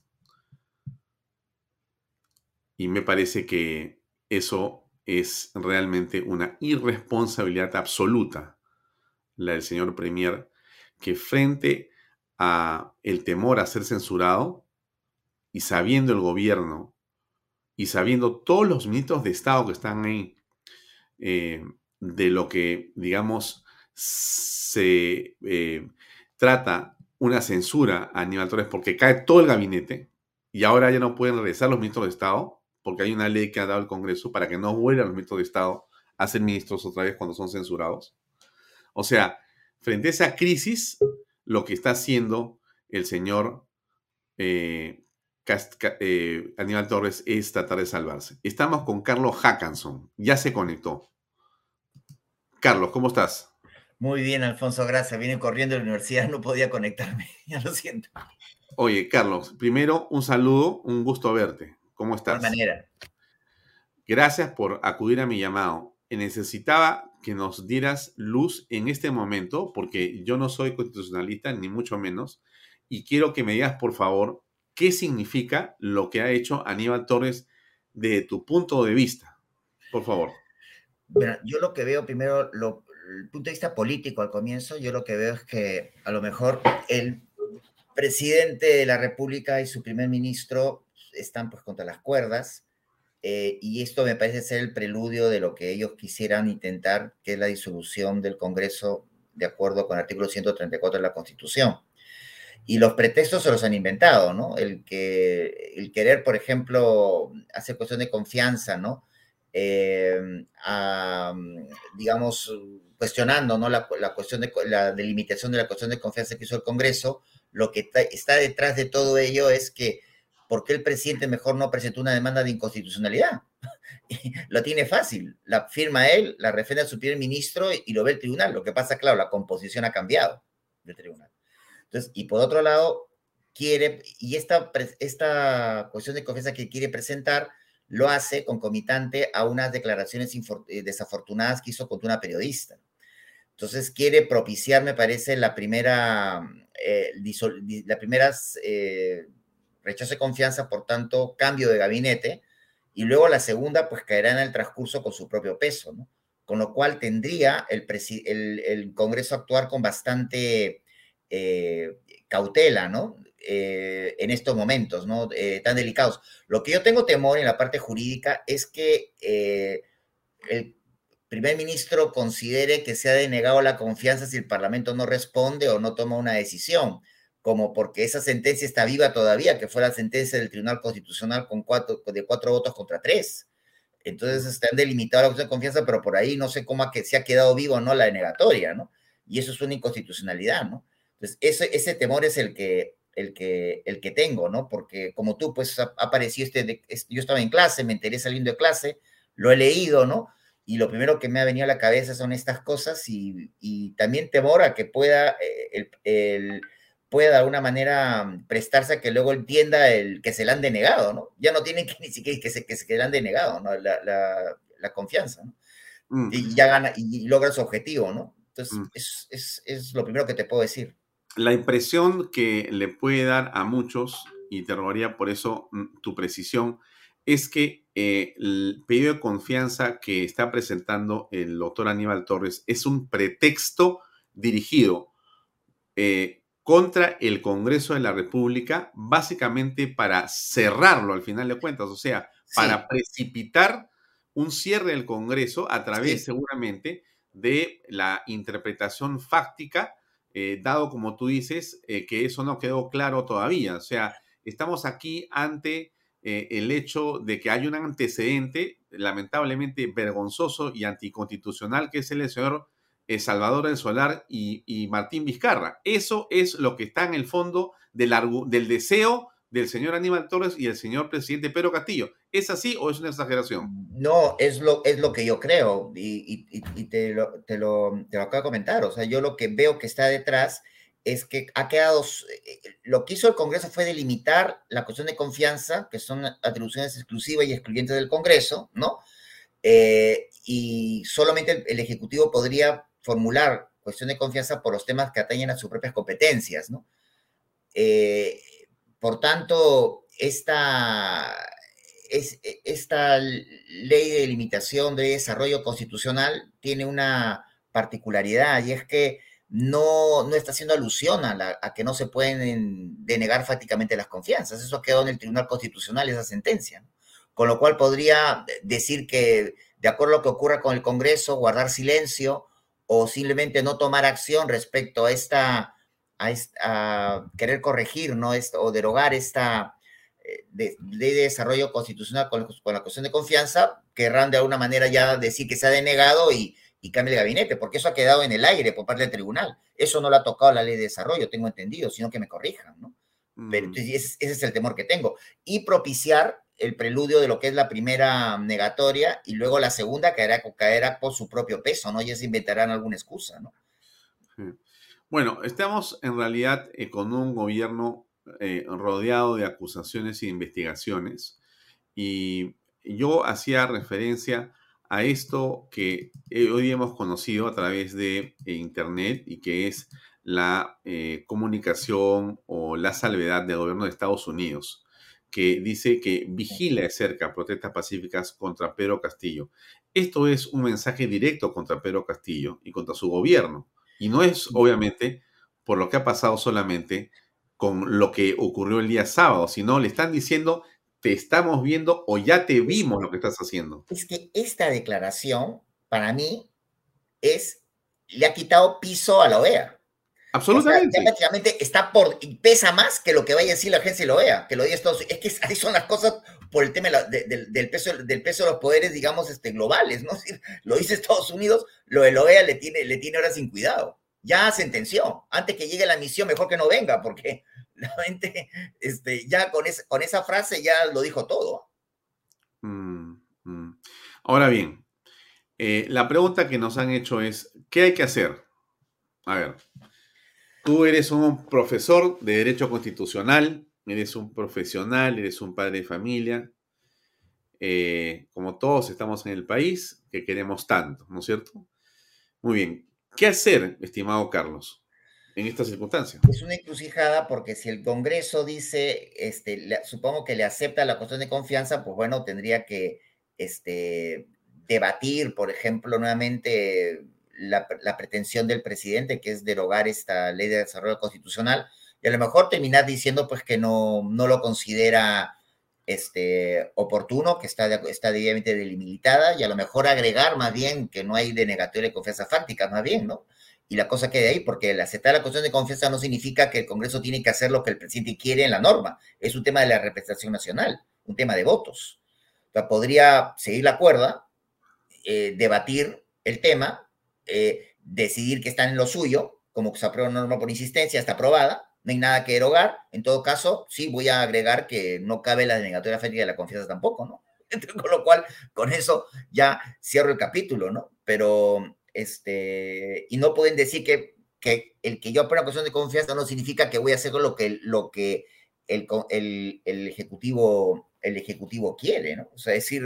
Y me parece que eso es realmente una irresponsabilidad absoluta, la del señor Premier, que frente a el temor a ser censurado y sabiendo el gobierno y sabiendo todos los ministros de Estado que están ahí, eh, de lo que, digamos, se eh, trata una censura a Aníbal Torres porque cae todo el gabinete y ahora ya no pueden regresar los ministros de Estado porque hay una ley que ha dado el Congreso para que no vuelvan los ministros de Estado a ser ministros otra vez cuando son censurados. O sea, frente a esa crisis, lo que está haciendo el señor eh, eh, Aníbal Torres es tratar de salvarse. Estamos con Carlos Hackanson, ya se conectó. Carlos, ¿cómo estás? Muy bien, Alfonso, gracias. Vine corriendo a la universidad, no podía conectarme, ya lo siento. Oye, Carlos, primero un saludo, un gusto verte. ¿Cómo estás? De manera. Gracias por acudir a mi llamado. Necesitaba que nos dieras luz en este momento, porque yo no soy constitucionalista, ni mucho menos, y quiero que me digas, por favor, qué significa lo que ha hecho Aníbal Torres de tu punto de vista. Por favor. Bueno, yo lo que veo primero, lo, el punto de vista político al comienzo, yo lo que veo es que a lo mejor el presidente de la República y su primer ministro están pues contra las cuerdas eh, y esto me parece ser el preludio de lo que ellos quisieran intentar, que es la disolución del Congreso de acuerdo con el artículo 134 de la Constitución. Y los pretextos se los han inventado, ¿no? El, que, el querer, por ejemplo, hacer cuestión de confianza, ¿no? Eh, a, digamos, cuestionando ¿no? la, cuestión de la delimitación de la cuestión de confianza que hizo el Congreso, lo que está, detrás de todo ello es que ¿por qué el presidente mejor no presentó una demanda de inconstitucionalidad? lo tiene fácil, la firma él, la refrenda su primer ministro y, lo ve el tribunal. Lo que pasa, claro, la composición ha cambiado del tribunal. Entonces, y por otro lado, quiere, y esta, esta cuestión de confianza que quiere presentar, lo hace concomitante a unas declaraciones eh, desafortunadas que hizo contra una periodista. Entonces quiere propiciar, me parece, la primera, eh, la primera eh, rechazo de confianza, por tanto, cambio de gabinete, y luego la segunda, pues caerá en el transcurso con su propio peso, ¿no? Con lo cual tendría el, Congreso actuar con bastante cautela, ¿no? En estos momentos, ¿no? tan delicados. Lo que yo tengo temor en la parte jurídica es que el primer ministro considere que se ha denegado la confianza si el Parlamento no responde o no toma una decisión, como porque esa sentencia está viva todavía, que fue la sentencia del Tribunal Constitucional con cuatro, de cuatro votos contra tres. Entonces están delimitados la cuestión de confianza, pero por ahí no sé cómo que se ha quedado vivo o no la denegatoria, ¿no? Y eso es una inconstitucionalidad, ¿no? Entonces, ese temor es el que, el, que, el que tengo, ¿no? Porque como tú, pues apareció este, yo estaba en clase, me enteré saliendo de clase, lo he leído, ¿no? y lo primero que me ha venido a la cabeza son estas cosas y, también temor a que pueda, eh, el, pueda de alguna manera prestarse a que luego entienda el que se le han denegado, ¿no? Ya no tienen que ni siquiera que se, que se le han denegado, ¿no? La, confianza, ¿no? Mm. Y ya gana y logra su objetivo, ¿no? Entonces, mm. es, es, lo primero que te puedo decir. La impresión que le puede dar a muchos, y te rogaría por eso mm, tu precisión, es que eh, el pedido de confianza que está presentando el doctor Aníbal Torres es un pretexto dirigido eh, contra el Congreso de la República, básicamente para cerrarlo al final de cuentas, o sea, para precipitar un cierre del Congreso a través seguramente de la interpretación fáctica, eh, dado como tú dices, eh, que eso no quedó claro todavía. O sea, estamos aquí ante eh, el hecho de que hay un antecedente lamentablemente vergonzoso y anticonstitucional, que es el señor Salvador del Solar y, Martín Vizcarra. Eso es lo que está en el fondo del, del deseo del señor Aníbal Torres y el señor presidente Pedro Castillo. ¿Es así o es una exageración? No, es lo, es lo que yo creo y, te, lo, te, lo, acabo de comentar. O sea, yo lo que veo que está detrás es que ha quedado, eh, lo que hizo el Congreso fue delimitar la cuestión de confianza, que son atribuciones exclusivas y excluyentes del Congreso, ¿no? Eh, y solamente el, Ejecutivo podría formular cuestión de confianza por los temas que atañen a sus propias competencias, ¿no? Eh, por tanto, esta, es, esta ley de limitación de desarrollo constitucional tiene una particularidad y es que no, no está haciendo alusión a, que no se pueden denegar fácticamente las confianzas. Eso quedado en el Tribunal Constitucional, esa sentencia. Con lo cual podría decir que, de acuerdo a lo que ocurra con el Congreso, guardar silencio o simplemente no tomar acción respecto a esta a, querer corregir ¿no? Esto, o derogar esta eh, ley de desarrollo constitucional con, la cuestión de confianza, querrán de alguna manera ya decir que se ha denegado y, y cambie el gabinete, porque eso ha quedado en el aire por parte del tribunal. Eso no lo ha tocado la ley de desarrollo, tengo entendido, sino que me corrijan, ¿no? Pero mm. ese, es el temor que tengo. Y propiciar el preludio de lo que es la primera negatoria y luego la segunda caerá, caerá por su propio peso, ¿no? Ya se inventarán alguna excusa, ¿no? Bueno, estamos en realidad eh, con un gobierno eh, rodeado de acusaciones e investigaciones y yo hacía referencia a esto que eh, hoy hemos conocido a través de Internet y que es la comunicación o la salvedad del gobierno de Estados Unidos, que dice que vigila de cerca protestas pacíficas contra Pedro Castillo. Esto es un mensaje directo contra Pedro Castillo y contra su gobierno. Y no es, obviamente, por lo que ha pasado solamente con lo que ocurrió el día sábado, sino le están diciendo, te estamos viendo o ya te vimos lo que estás haciendo. Es que esta declaración, para mí, es, le ha quitado piso a la OEA. Absolutamente. prácticamente está por, pesa más que lo que vaya a decir la agencia de la OEA, que lo diga Estados Unidos. Es que así son las cosas por el tema del, peso, del peso de los poderes, digamos, este, globales, ¿no? Lo dice Estados Unidos, lo de la OEA le tiene, le tiene ahora sin cuidado ya sentenció. Antes que llegue la misión, mejor que no venga, porque la gente, este, ya con, esa frase ya lo dijo todo. Mm, mm. Ahora bien, eh, la pregunta que nos han hecho es, ¿qué hay que hacer? A ver, tú eres un profesor de Derecho Constitucional, eres un profesional, eres un padre de familia, eh, como todos estamos en el país, que queremos tanto, ¿no es cierto? Muy bien, ¿Qué hacer, estimado Carlos, en esta circunstancia? Es una encrucijada porque si el Congreso dice, este, supongo que le acepta la cuestión de confianza, pues bueno, tendría que este, debatir, por ejemplo, nuevamente la, pretensión del presidente, que es derogar esta ley de desarrollo constitucional, y a lo mejor terminar diciendo pues que no, no lo considera este, oportuno, que está, está debidamente delimitada, y a lo mejor agregar más bien que no hay denegatoria de confianza fáctica, más bien, ¿no? Y la cosa quede ahí, porque el aceptar la cuestión de confianza no significa que el Congreso tiene que hacer lo que el presidente quiere en la norma. Es un tema de la representación nacional, un tema de votos. O sea, podría seguir la cuerda, eh, debatir el tema, eh, decidir que están en lo suyo, como que se aprueba una norma por insistencia, está aprobada, no hay nada que erogar. En todo caso, sí voy a agregar que no cabe la denegatoria fáctica de la confianza tampoco, ¿no? Con lo cual, con eso ya cierro el capítulo, ¿no? Pero, este, y no pueden decir que, que el que yo apruebe una cuestión de confianza no significa que voy a hacer lo que, lo que el, el, el ejecutivo, el ejecutivo quiere, ¿no? O sea, decir,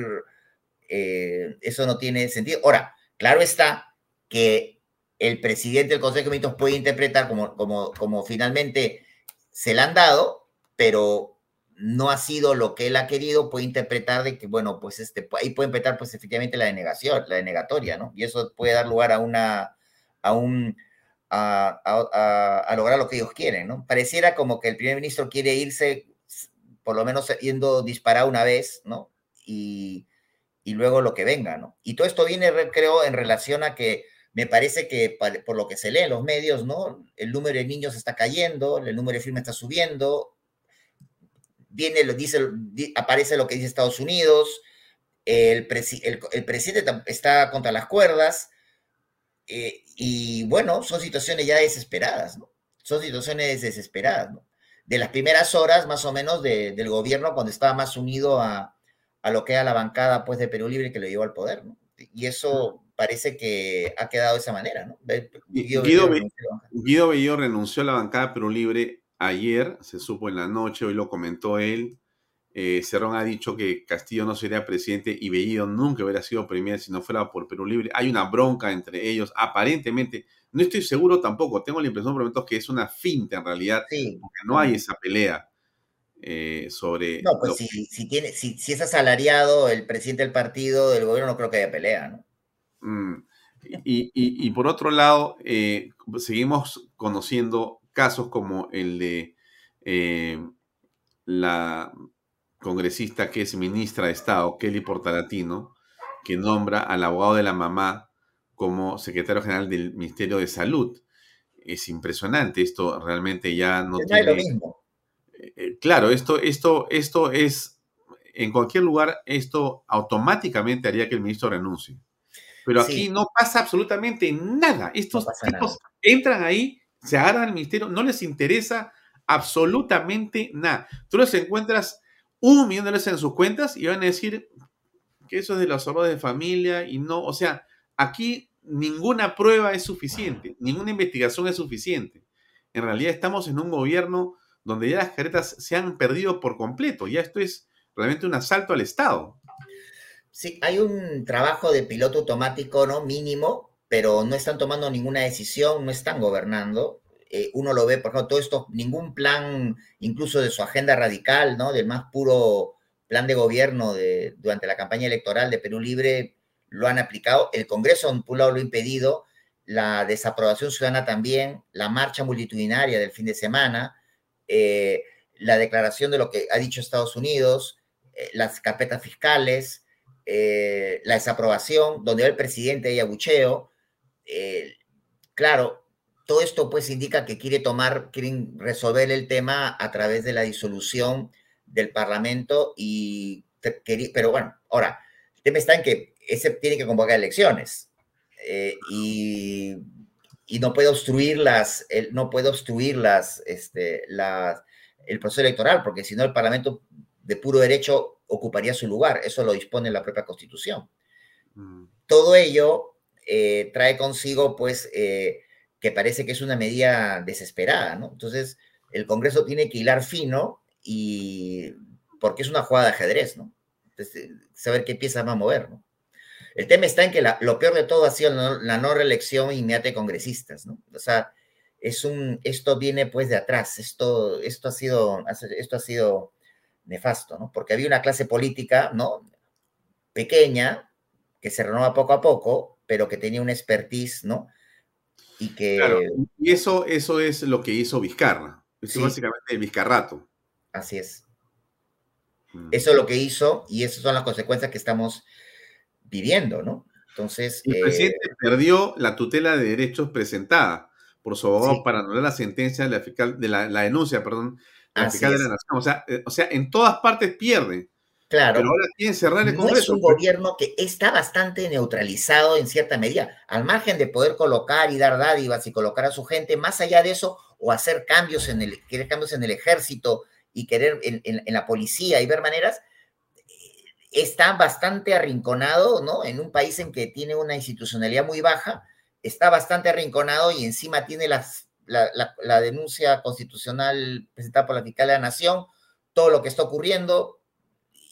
eh, eso no tiene sentido. Ahora, claro está que el presidente del Consejo de Ministros puede interpretar como, como, como finalmente se la han dado, pero no ha sido lo que él ha querido, puede interpretar de que, bueno, pues este, ahí puede interpretar pues efectivamente la denegación, la denegatoria, ¿no? Y eso puede dar lugar a una, a un, a, lograr lo que ellos quieren, ¿no? Pareciera como que el primer ministro quiere irse, por lo menos yendo disparado una vez, ¿no? Y, y luego lo que venga, ¿no? Y todo esto viene, creo, en relación a que me parece que por lo que se lee en los medios, ¿no? El número de niños está cayendo, el número de firmas está subiendo, viene, dice, aparece lo que dice Estados Unidos, el, el, presidente está contra las cuerdas, eh, y bueno, son situaciones ya desesperadas. Son situaciones desesperadas. De las primeras horas, más o menos, del gobierno, cuando estaba más unido a, a, lo que era la bancada, pues, de Perú Libre que lo llevó al poder. Y eso parece que ha quedado de esa manera, ¿no? Guido, Guido, Guido Bello renunció a la bancada Perú Libre ayer, se supo en la noche, hoy lo comentó él. Eh, Cerrón ha dicho que Castillo no sería presidente y Bellido nunca hubiera sido premier si no fuera por Perú Libre. Hay una bronca entre ellos, aparentemente. No estoy seguro tampoco, tengo la impresión por momentos que es una finta en realidad, porque no hay esa pelea eh, sobre... No, pues si, tiene, si, es asalariado el presidente del partido, del gobierno, no creo que haya pelea, ¿no? Mm, y, por otro lado, eh, seguimos conociendo casos como el de eh, la congresista que es ministra de Estado, Kelly Portalatino, que nombra al abogado de la mamá como secretario general del Ministerio de Salud. Es impresionante, esto realmente ya no tiene... Lo mismo. Eh, eh, claro, esto, esto, esto es, en cualquier lugar, esto automáticamente haría que el ministro renuncie. Pero aquí no pasa absolutamente nada. Estos tipos entran ahí se agarran al ministerio, no les interesa absolutamente nada. Tú les encuentras un millón de dólares en sus cuentas y van a decir que eso es de los ahorros de familia y no, o sea, aquí ninguna prueba es suficiente, ninguna investigación es suficiente. En realidad estamos en un gobierno donde ya las caretas se han perdido por completo, ya esto es realmente un asalto al Estado. Sí, hay un trabajo de piloto automático, ¿no? Mínimo, pero no están tomando ninguna decisión, no están gobernando. Eh, uno lo ve, por ejemplo, todo esto, ningún plan, incluso de su agenda radical, ¿no? Del más puro plan de gobierno de, durante la campaña electoral de Perú Libre, lo han aplicado. El Congreso, en un lado, lo ha impedido. La desaprobación ciudadana también, la marcha multitudinaria del fin de semana, eh, la declaración de lo que ha dicho Estados Unidos, eh, las carpetas fiscales, la desaprobación, donde el presidente y abucheo, eh, claro, todo esto pues indica que quiere tomar, quieren resolver el tema a través de la disolución del Parlamento y, pero bueno, ahora, el tema está en que ese tiene que convocar elecciones eh, y, no puede obstruir las, no puede obstruir las, este, las, el proceso electoral, porque si no el Parlamento de puro derecho ocuparía su lugar, eso lo dispone la propia Constitución. Mm. Todo ello eh, trae consigo, pues, eh, que parece que es una medida desesperada, ¿no? Entonces, el Congreso tiene que hilar fino y porque es una jugada de ajedrez, ¿no? Entonces, saber qué piezas va a mover, ¿no? El tema está en que lo peor de todo ha sido la no, reelección inmediata de congresistas, ¿no? O sea, es un, esto viene pues de atrás, esto, esto, ha sido, esto ha sido nefasto, ¿no? Porque había una clase política, ¿no? Pequeña, que se renova poco a poco, pero que tenía una expertise, ¿no? Y que... y eso, eso es lo que hizo Vizcarra. Eso básicamente el Vizcarrato. Así es. Mm. Eso es lo que hizo y esas son las consecuencias que estamos viviendo, ¿no? Entonces... El presidente eh, perdió la tutela de derechos presentada por su abogado para anular la sentencia de la, fiscal, de la, denuncia, perdón, de la Nación. O sea, eh, o sea, en todas partes pierde. Claro. Pero ahora cerrar el Congreso. No es un gobierno que está bastante neutralizado en cierta medida, al margen de poder colocar y dar dádivas y colocar a su gente, más allá de eso, o hacer cambios en el, querer cambios en el ejército y querer en, la policía y ver maneras, está bastante arrinconado, ¿no? En un país en que tiene una institucionalidad muy baja, está bastante arrinconado y encima tiene las, la, denuncia constitucional presentada por la fiscal de la Nación, todo lo que está ocurriendo,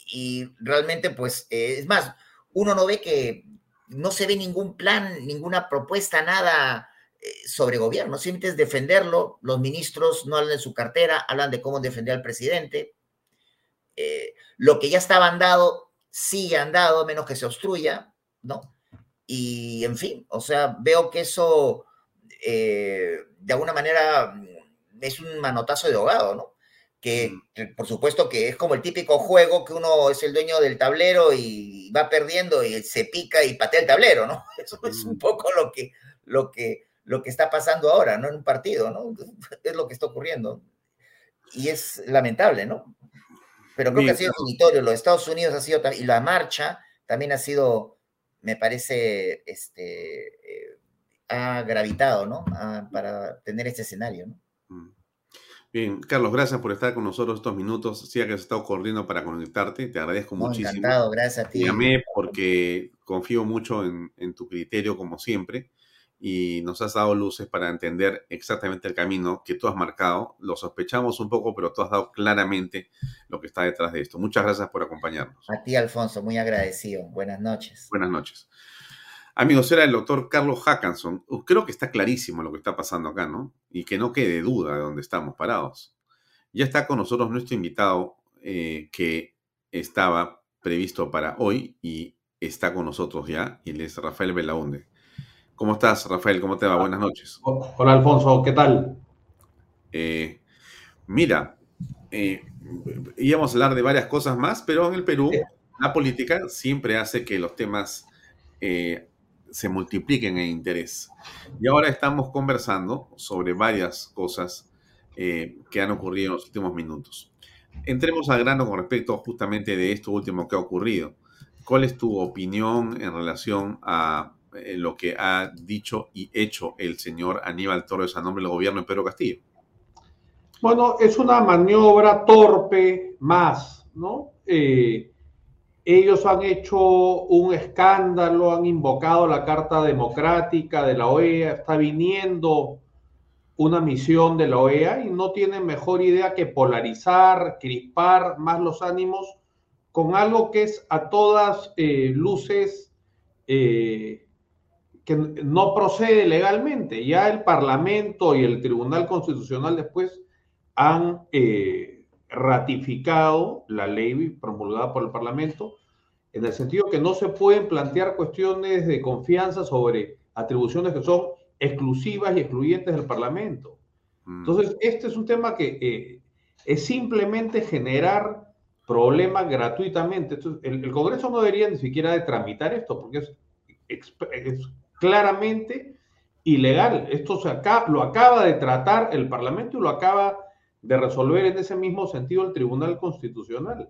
y realmente, pues, eh, es más, uno no ve que no se ve ningún plan, ninguna propuesta, nada eh, sobre gobierno, simplemente es defenderlo, los ministros no hablan de su cartera, hablan de cómo defender al presidente, eh, lo que ya estaba andado sigue andado, menos que se obstruya, ¿no? Y en fin, o sea, veo que eso eh, de alguna manera es un manotazo de ahogado, ¿no? Que, mm. por supuesto que es como el típico juego que uno es el dueño del tablero y va perdiendo y se pica y patea el tablero, ¿no? Eso es un mm. poco lo que, lo que, lo que está pasando ahora, ¿no? En un partido, ¿no? Es lo que está ocurriendo. Y es lamentable, ¿no? Pero creo que ha sido definitorio. Los Estados Unidos ha sido, y la marcha también ha sido, me parece, este, eh, ha gravitado, ¿no? para tener este escenario, ¿no? Mm. Bien, Carlos, gracias por estar con nosotros estos minutos. Sí, que has estado corriendo para conectarte, te agradezco muchísimo. Encantado, gracias a ti. llamé porque confío mucho en, en, tu criterio, como siempre, y nos has dado luces para entender exactamente el camino que tú has marcado. Lo sospechamos un poco, pero tú has dado claramente lo que está detrás de esto. Muchas gracias por acompañarnos. A ti, Alfonso, muy agradecido. Buenas noches. Buenas noches. Amigos, era el doctor Carlos Hackanson. Uh, creo que está clarísimo lo que está pasando acá, ¿no? Y que no quede duda de dónde estamos parados. Ya está con nosotros nuestro invitado eh, que estaba previsto para hoy y está con nosotros ya, y él es Rafael Belaunde. ¿Cómo estás, Rafael? ¿Cómo te va? Buenas noches. Hola, Alfonso, ¿qué tal? Eh, mira, eh, íbamos a hablar de varias cosas más, pero en el Perú la política siempre hace que los temas se multipliquen en interés. Y ahora estamos conversando sobre varias cosas eh, que han ocurrido en los últimos minutos. Entremos al grano con respecto justamente de esto último que ha ocurrido. ¿Cuál es tu opinión en relación a eh, lo que ha dicho y hecho el señor Aníbal Torres a nombre del gobierno de Pedro Castillo? Bueno, es una maniobra torpe más, ¿no? Eh, ellos han hecho un escándalo, han invocado la Carta Democrática de la OEA, está viniendo una misión de la OEA y no tienen mejor idea que polarizar, crispar más los ánimos con algo que es a todas eh, luces eh, que no procede legalmente. Ya el Parlamento y el Tribunal Constitucional después han... Eh, ratificado la ley promulgada por el Parlamento, en el sentido que no se pueden plantear cuestiones de confianza sobre atribuciones que son exclusivas y excluyentes del Parlamento. Mm. Entonces, este es un tema que eh, es simplemente generar problemas gratuitamente. el, Congreso no debería ni siquiera de tramitar esto, porque es, es claramente ilegal. Esto se acaba, lo acaba de tratar el Parlamento y lo acaba de resolver en ese mismo sentido el Tribunal Constitucional.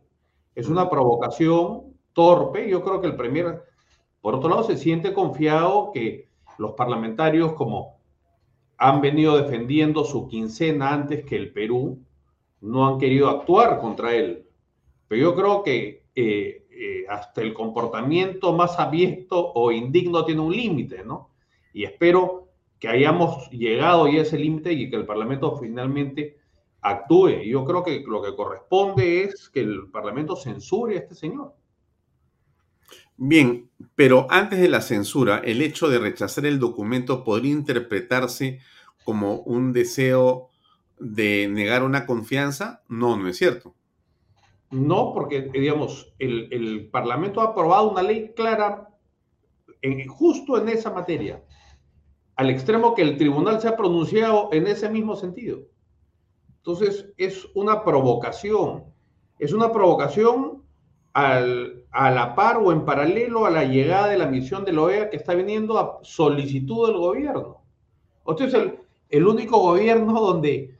Es una provocación torpe. Yo creo que el Premier, por otro lado, se siente confiado que los parlamentarios, como han venido defendiendo su quincena antes que el Perú, no han querido actuar contra él. Pero yo creo que eh, eh, hasta el comportamiento más abierto o indigno tiene un límite, ¿no? Y espero que hayamos llegado ya a ese límite y que el Parlamento finalmente actúe. Yo creo que lo que corresponde es que el Parlamento censure a este señor. Bien, pero antes de la censura, el hecho de rechazar el documento podría interpretarse como un deseo de negar una confianza. No, no es cierto. No, porque, digamos, el, Parlamento ha aprobado una ley clara justo en esa materia, al extremo que el tribunal se ha pronunciado en ese mismo sentido. Entonces, es una provocación. Es una provocación al, a la par o en paralelo a la llegada de la misión de la OEA que está viniendo a solicitud del gobierno. Este es el, único gobierno donde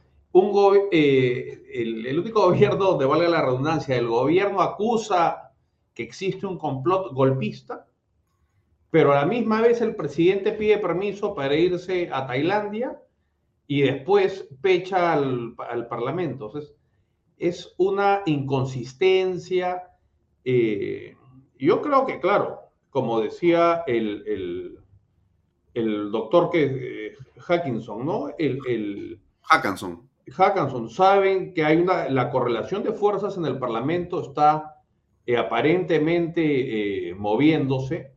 eh, el, el, único gobierno donde valga la redundancia, el gobierno acusa que existe un complot golpista, pero a la misma vez el presidente pide permiso para irse a Tailandia y después pecha al, al Parlamento. Entonces, es una inconsistencia. Eh, yo creo que, claro, como decía el, el, el doctor que, eh, Hackinson, ¿no? El, el, Hackinson. Hackinson, saben que hay una, la correlación de fuerzas en el Parlamento está eh, aparentemente moviéndose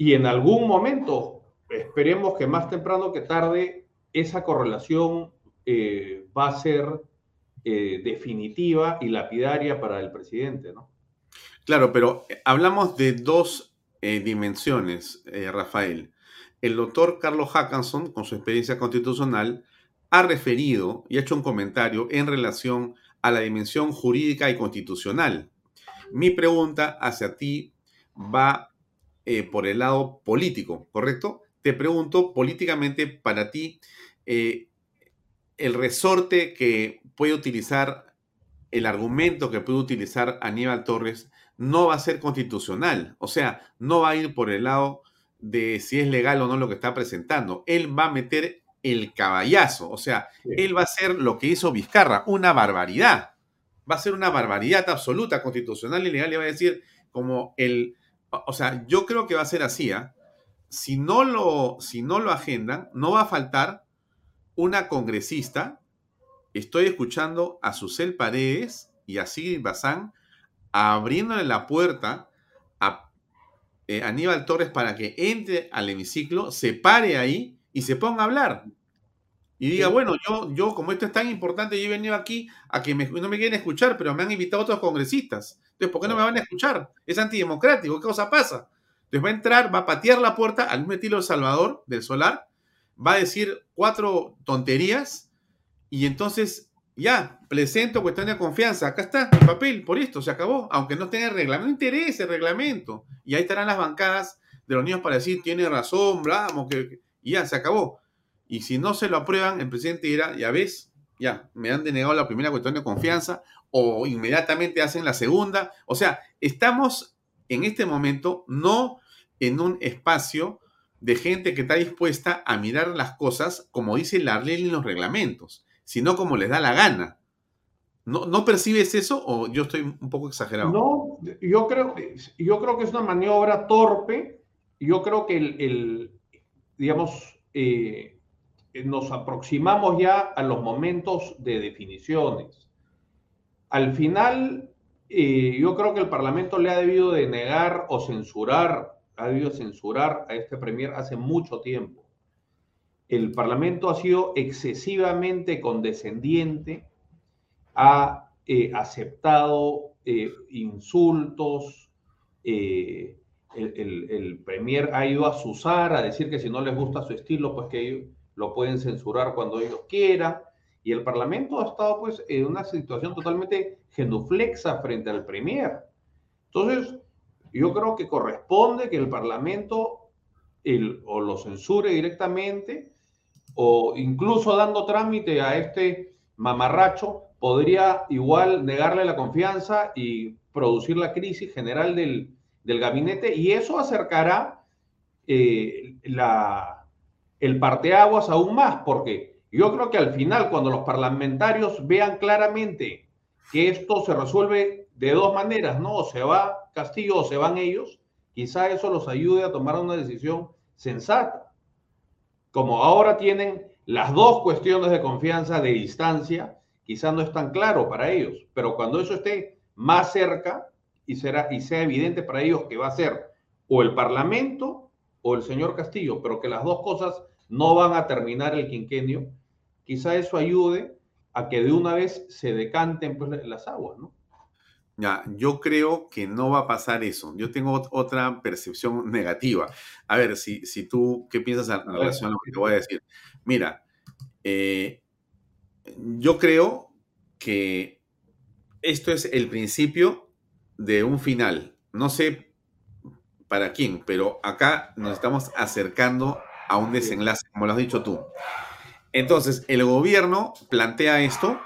y en algún momento, esperemos que más temprano que tarde, esa correlación eh, va a ser eh, definitiva y lapidaria para el presidente, ¿no? Claro, pero eh, hablamos de dos dimensiones, Rafael. El doctor Carlos Hackanson, con su experiencia constitucional, ha referido y ha hecho un comentario en relación a la dimensión jurídica y constitucional. Mi pregunta hacia ti va por el lado político, ¿correcto? Te pregunto políticamente para ti, el resorte que puede utilizar, el argumento que puede utilizar Aníbal Torres no va a ser constitucional. O sea, no va a ir por el lado de si es legal o no lo que está presentando. Él va a meter el caballazo. O sea, él va a hacer lo que hizo Vizcarra, una barbaridad. Va a ser una barbaridad absoluta, constitucional y legal. Y va a decir como el... O sea, yo creo que va a ser así. ¿ah? Si, no lo, si no lo agendan, no va a faltar una congresista, estoy escuchando a Susel Paredes y a Sigrid Bazán abriéndole la puerta a eh, Aníbal Torres para que entre al hemiciclo, se pare ahí y se ponga a hablar. Y diga, bueno, yo, yo como esto es tan importante, yo he venido aquí a que no me quieren escuchar, pero me han invitado otros congresistas. Entonces, ¿por qué no me van a escuchar? Es antidemocrático, ¿qué cosa pasa? Entonces va a entrar, va a patear la puerta al mismo estilo Salvador del Solar va a decir cuatro tonterías y entonces ya, presento cuestión de confianza. Acá está el papel, por esto se acabó, aunque no tenga reglamento, no interesa el reglamento. Y ahí estarán las bancadas de los niños para decir, tiene razón, vamos, que, y ya, se acabó. Y si no se lo aprueban, el presidente dirá, ya ves, ya, me han denegado la primera cuestión de confianza, o inmediatamente hacen la segunda. O sea, estamos en este momento no en un espacio de gente que está dispuesta a mirar las cosas como dice la ley en los reglamentos, sino como les da la gana. ¿No, ¿No, percibes eso o yo estoy un poco exagerado? No, yo creo, yo creo que es una maniobra torpe. Yo creo que el, digamos, eh, nos aproximamos ya a los momentos de definiciones. Al final, eh, yo creo que el Parlamento le ha debido de negar o censurar ha debido censurar a este premier hace mucho tiempo. El Parlamento ha sido excesivamente condescendiente, ha eh, aceptado eh, insultos, eh, el, premier ha ido a Susar a decir que si no les gusta su estilo, pues que lo pueden censurar cuando ellos quieran. Y el Parlamento ha estado pues en una situación totalmente genuflexa frente al premier. Entonces, yo creo que corresponde que el Parlamento o lo censure directamente o incluso dando trámite a este mamarracho, podría igual negarle la confianza y producir la crisis general del, gabinete y eso acercará eh, la, el parteaguas aún más, porque yo creo que al final, cuando los parlamentarios vean claramente que esto se resuelve de dos maneras, ¿no? Se va Castillo o se van ellos, quizá eso los ayude a tomar una decisión sensata. Como ahora tienen las dos cuestiones de confianza de distancia, quizá no es tan claro para ellos, pero cuando eso esté más cerca y, será, y sea evidente para ellos que va a ser o el Parlamento o el señor Castillo, pero que las dos cosas no van a terminar el quinquenio, quizá eso ayude a que de una vez se decanten pues, las aguas, ¿no? Ya, yo creo que no va a pasar eso. Yo tengo otra percepción negativa. A ver, si, si tú, ¿qué piensas en relación a lo que te voy a decir? Mira, eh, yo creo que esto es el principio de un final. No sé para quién, pero acá nos estamos acercando a un desenlace, como lo has dicho tú. Entonces, el gobierno plantea esto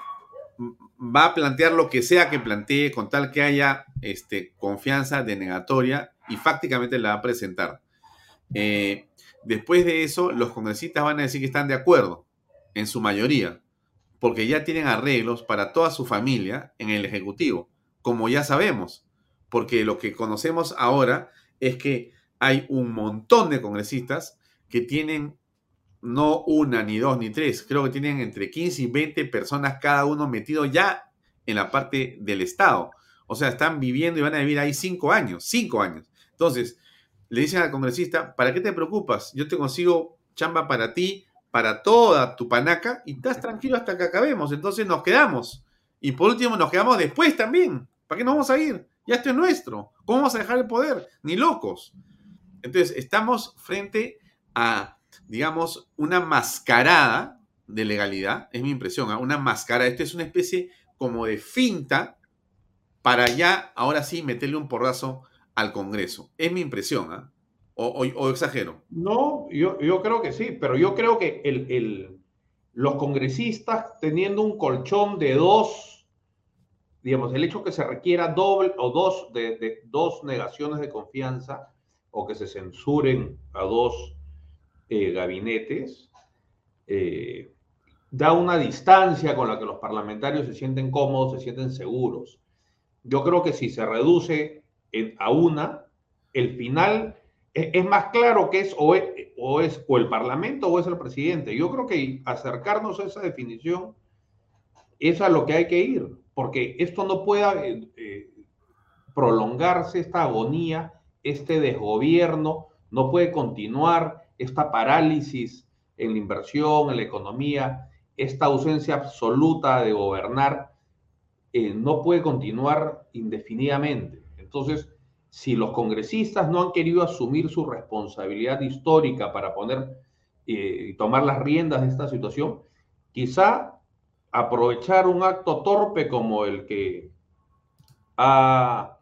va a plantear lo que sea que plantee con tal que haya este, confianza denegatoria y fácticamente la va a presentar. Eh, después de eso, los congresistas van a decir que están de acuerdo, en su mayoría, porque ya tienen arreglos para toda su familia en el Ejecutivo, como ya sabemos, porque lo que conocemos ahora es que hay un montón de congresistas que tienen no una, ni dos, ni tres. Creo que tienen entre 15 y 20 personas cada uno metido ya en la parte del Estado. O sea, están viviendo y van a vivir ahí cinco años, cinco años. Entonces, le dicen al congresista, ¿para qué te preocupas? Yo te consigo chamba para ti, para toda tu panaca, y estás tranquilo hasta que acabemos. Entonces nos quedamos. Y por último, nos quedamos después también. ¿Para qué nos vamos a ir? Ya esto es nuestro. ¿Cómo vamos a dejar el poder? Ni locos. Entonces, estamos frente a, digamos, una mascarada de legalidad, es mi impresión, ¿ah? una mascarada. Esto es una especie como de finta para ya, ahora sí, meterle un porrazo al Congreso. Es mi impresión, ¿ah? O, exagero? No, yo, yo, creo que sí, pero yo creo que el, los congresistas teniendo un colchón de dos, digamos, el hecho que se requiera doble o dos, de, dos negaciones de confianza o que se censuren a dos eh, gabinetes, eh, da una distancia con la que los parlamentarios se sienten cómodos, se sienten seguros. Yo creo que si se reduce a una, el final es, más claro que es o, es o, es o el Parlamento o es el presidente. Yo creo que acercarnos a esa definición es a lo que hay que ir, porque esto no puede eh, eh, prolongarse, esta agonía, este desgobierno, no puede continuar esta parálisis en la inversión, en la economía, esta ausencia absoluta de gobernar, eh, no puede continuar indefinidamente. Entonces, si los congresistas no han querido asumir su responsabilidad histórica para poner eh, y tomar las riendas de esta situación, quizá aprovechar un acto torpe como el que ha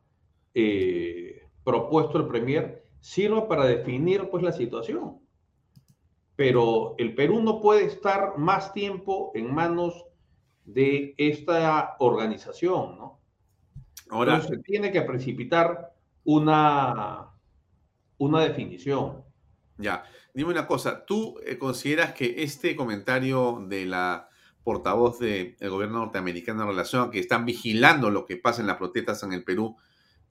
eh, propuesto el Premier sirva para definir pues la situación. Pero el Perú no puede estar más tiempo en manos de esta organización, ¿no? Ahora se tiene que precipitar una, una definición. Ya, dime una cosa, ¿tú eh, consideras que este comentario de la portavoz del gobierno norteamericano en relación a que están vigilando lo que pasa en las protestas en el Perú,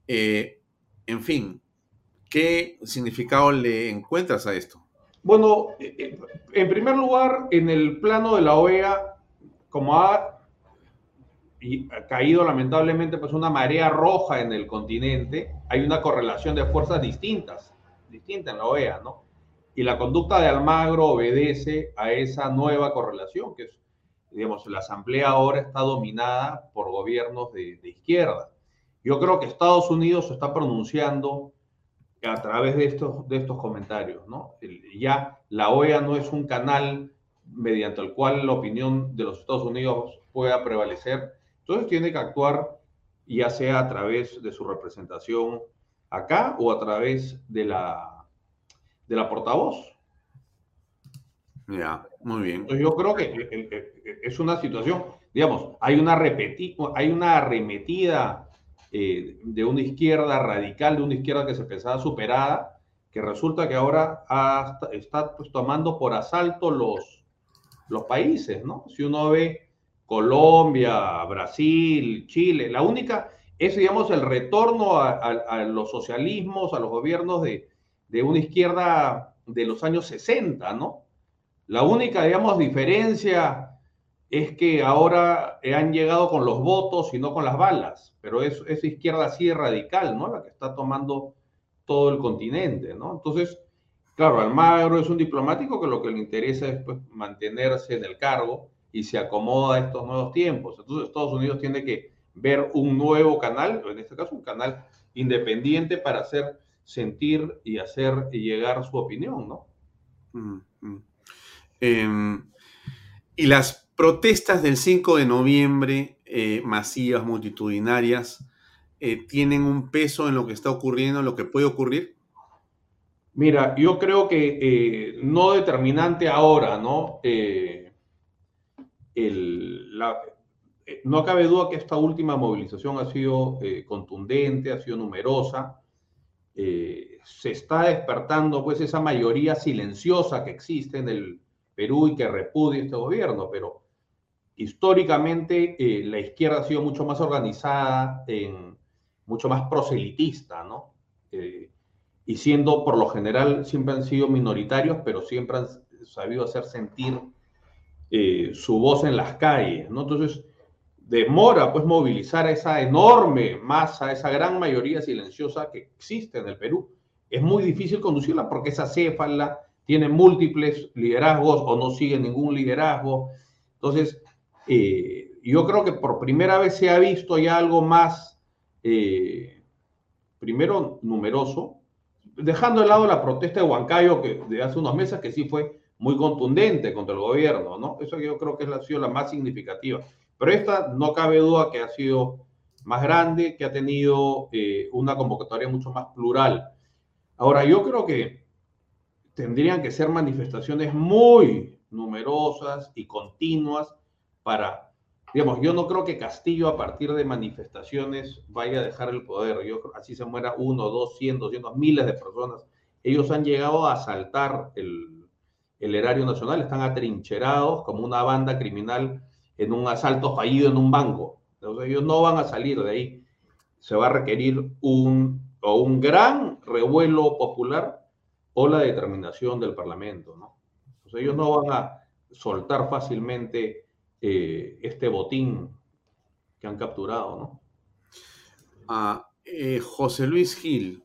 eh, en fin, ¿qué significado le encuentras a esto? Bueno, eh, en primer lugar, en el plano de la OEA, como ha caído lamentablemente pues una marea roja en el continente, hay una correlación de fuerzas distintas, distinta en la OEA, ¿no? Y la conducta de Almagro obedece a esa nueva correlación, que es, digamos, la Asamblea ahora está dominada por gobiernos de, de izquierda. Yo creo que Estados Unidos se está pronunciando a través de estos, de estos comentarios, ¿no? Ya la OEA no es un canal mediante el cual la opinión de los Estados Unidos pueda prevalecer, entonces tiene que actuar ya sea a través de su representación acá o a través de la, de la portavoz. Ya, muy bien. Entonces yo creo que es una situación, digamos, hay una, repeti hay una arremetida eh, de una izquierda radical, de una izquierda que se pensaba superada, que resulta que ahora está pues, tomando por asalto los, los países, ¿no? Si uno ve Colombia, Brasil, Chile. La única es, digamos, el retorno a, los socialismos, a los gobiernos de, una izquierda de los años 60, ¿no? La única, digamos, diferencia es que ahora han llegado con los votos y no con las balas, pero es esa izquierda así radical, ¿no? La que está tomando todo el continente, ¿no? Entonces, claro, Almagro es un diplomático que lo que le interesa es pues, mantenerse en el cargo y se acomoda a estos nuevos tiempos. Entonces Estados Unidos tiene que ver un nuevo canal, en este caso un canal independiente para hacer sentir y hacer llegar su opinión, ¿no? Mm, mm. Em, y las protestas del 5 de noviembre, eh, masivas, multitudinarias, eh, tienen un peso en lo que está ocurriendo, en lo que puede ocurrir? Mira, yo creo que eh, no determinante ahora, ¿no? eh, no cabe duda que esta última movilización ha sido contundente, ha sido numerosa. Se está despertando pues esa mayoría silenciosa que existe en el Perú y que repudia este gobierno, pero históricamente la izquierda ha sido mucho más organizada, mucho más proselitista, ¿no? y siendo por lo general siempre han sido minoritarios, pero siempre han sabido hacer sentir eh, su voz en las calles, ¿no? Entonces, demora pues movilizar a esa enorme masa, esa gran mayoría silenciosa que existe en el Perú. Es muy difícil conducirla porque esa céfala tiene múltiples liderazgos o no sigue ningún liderazgo. Entonces, eh, yo creo que por primera vez se ha visto ya algo más, eh, primero numeroso, dejando de lado la protesta de Huancayo que de hace unos meses, que sí fue muy contundente contra el gobierno, ¿no? Eso yo creo que ha sido la más significativa. Pero esta no cabe duda que ha sido más grande, que ha tenido eh, una convocatoria mucho más plural. Ahora, yo creo que tendrían que ser manifestaciones muy numerosas y continuas para, digamos, yo no creo que Castillo a partir de manifestaciones vaya a dejar el poder. Yo así se muera uno, dos, cien, doscientos, miles de personas. Ellos han llegado a asaltar el, el erario nacional, están atrincherados como una banda criminal en un asalto fallido en un banco. Entonces ellos no van a salir de ahí. Se va a requerir un, o un gran revuelo popular o la determinación del Parlamento, ellos no van a soltar fácilmente eh, este botín que han capturado, ¿no? Ah, eh, José Luis Gil,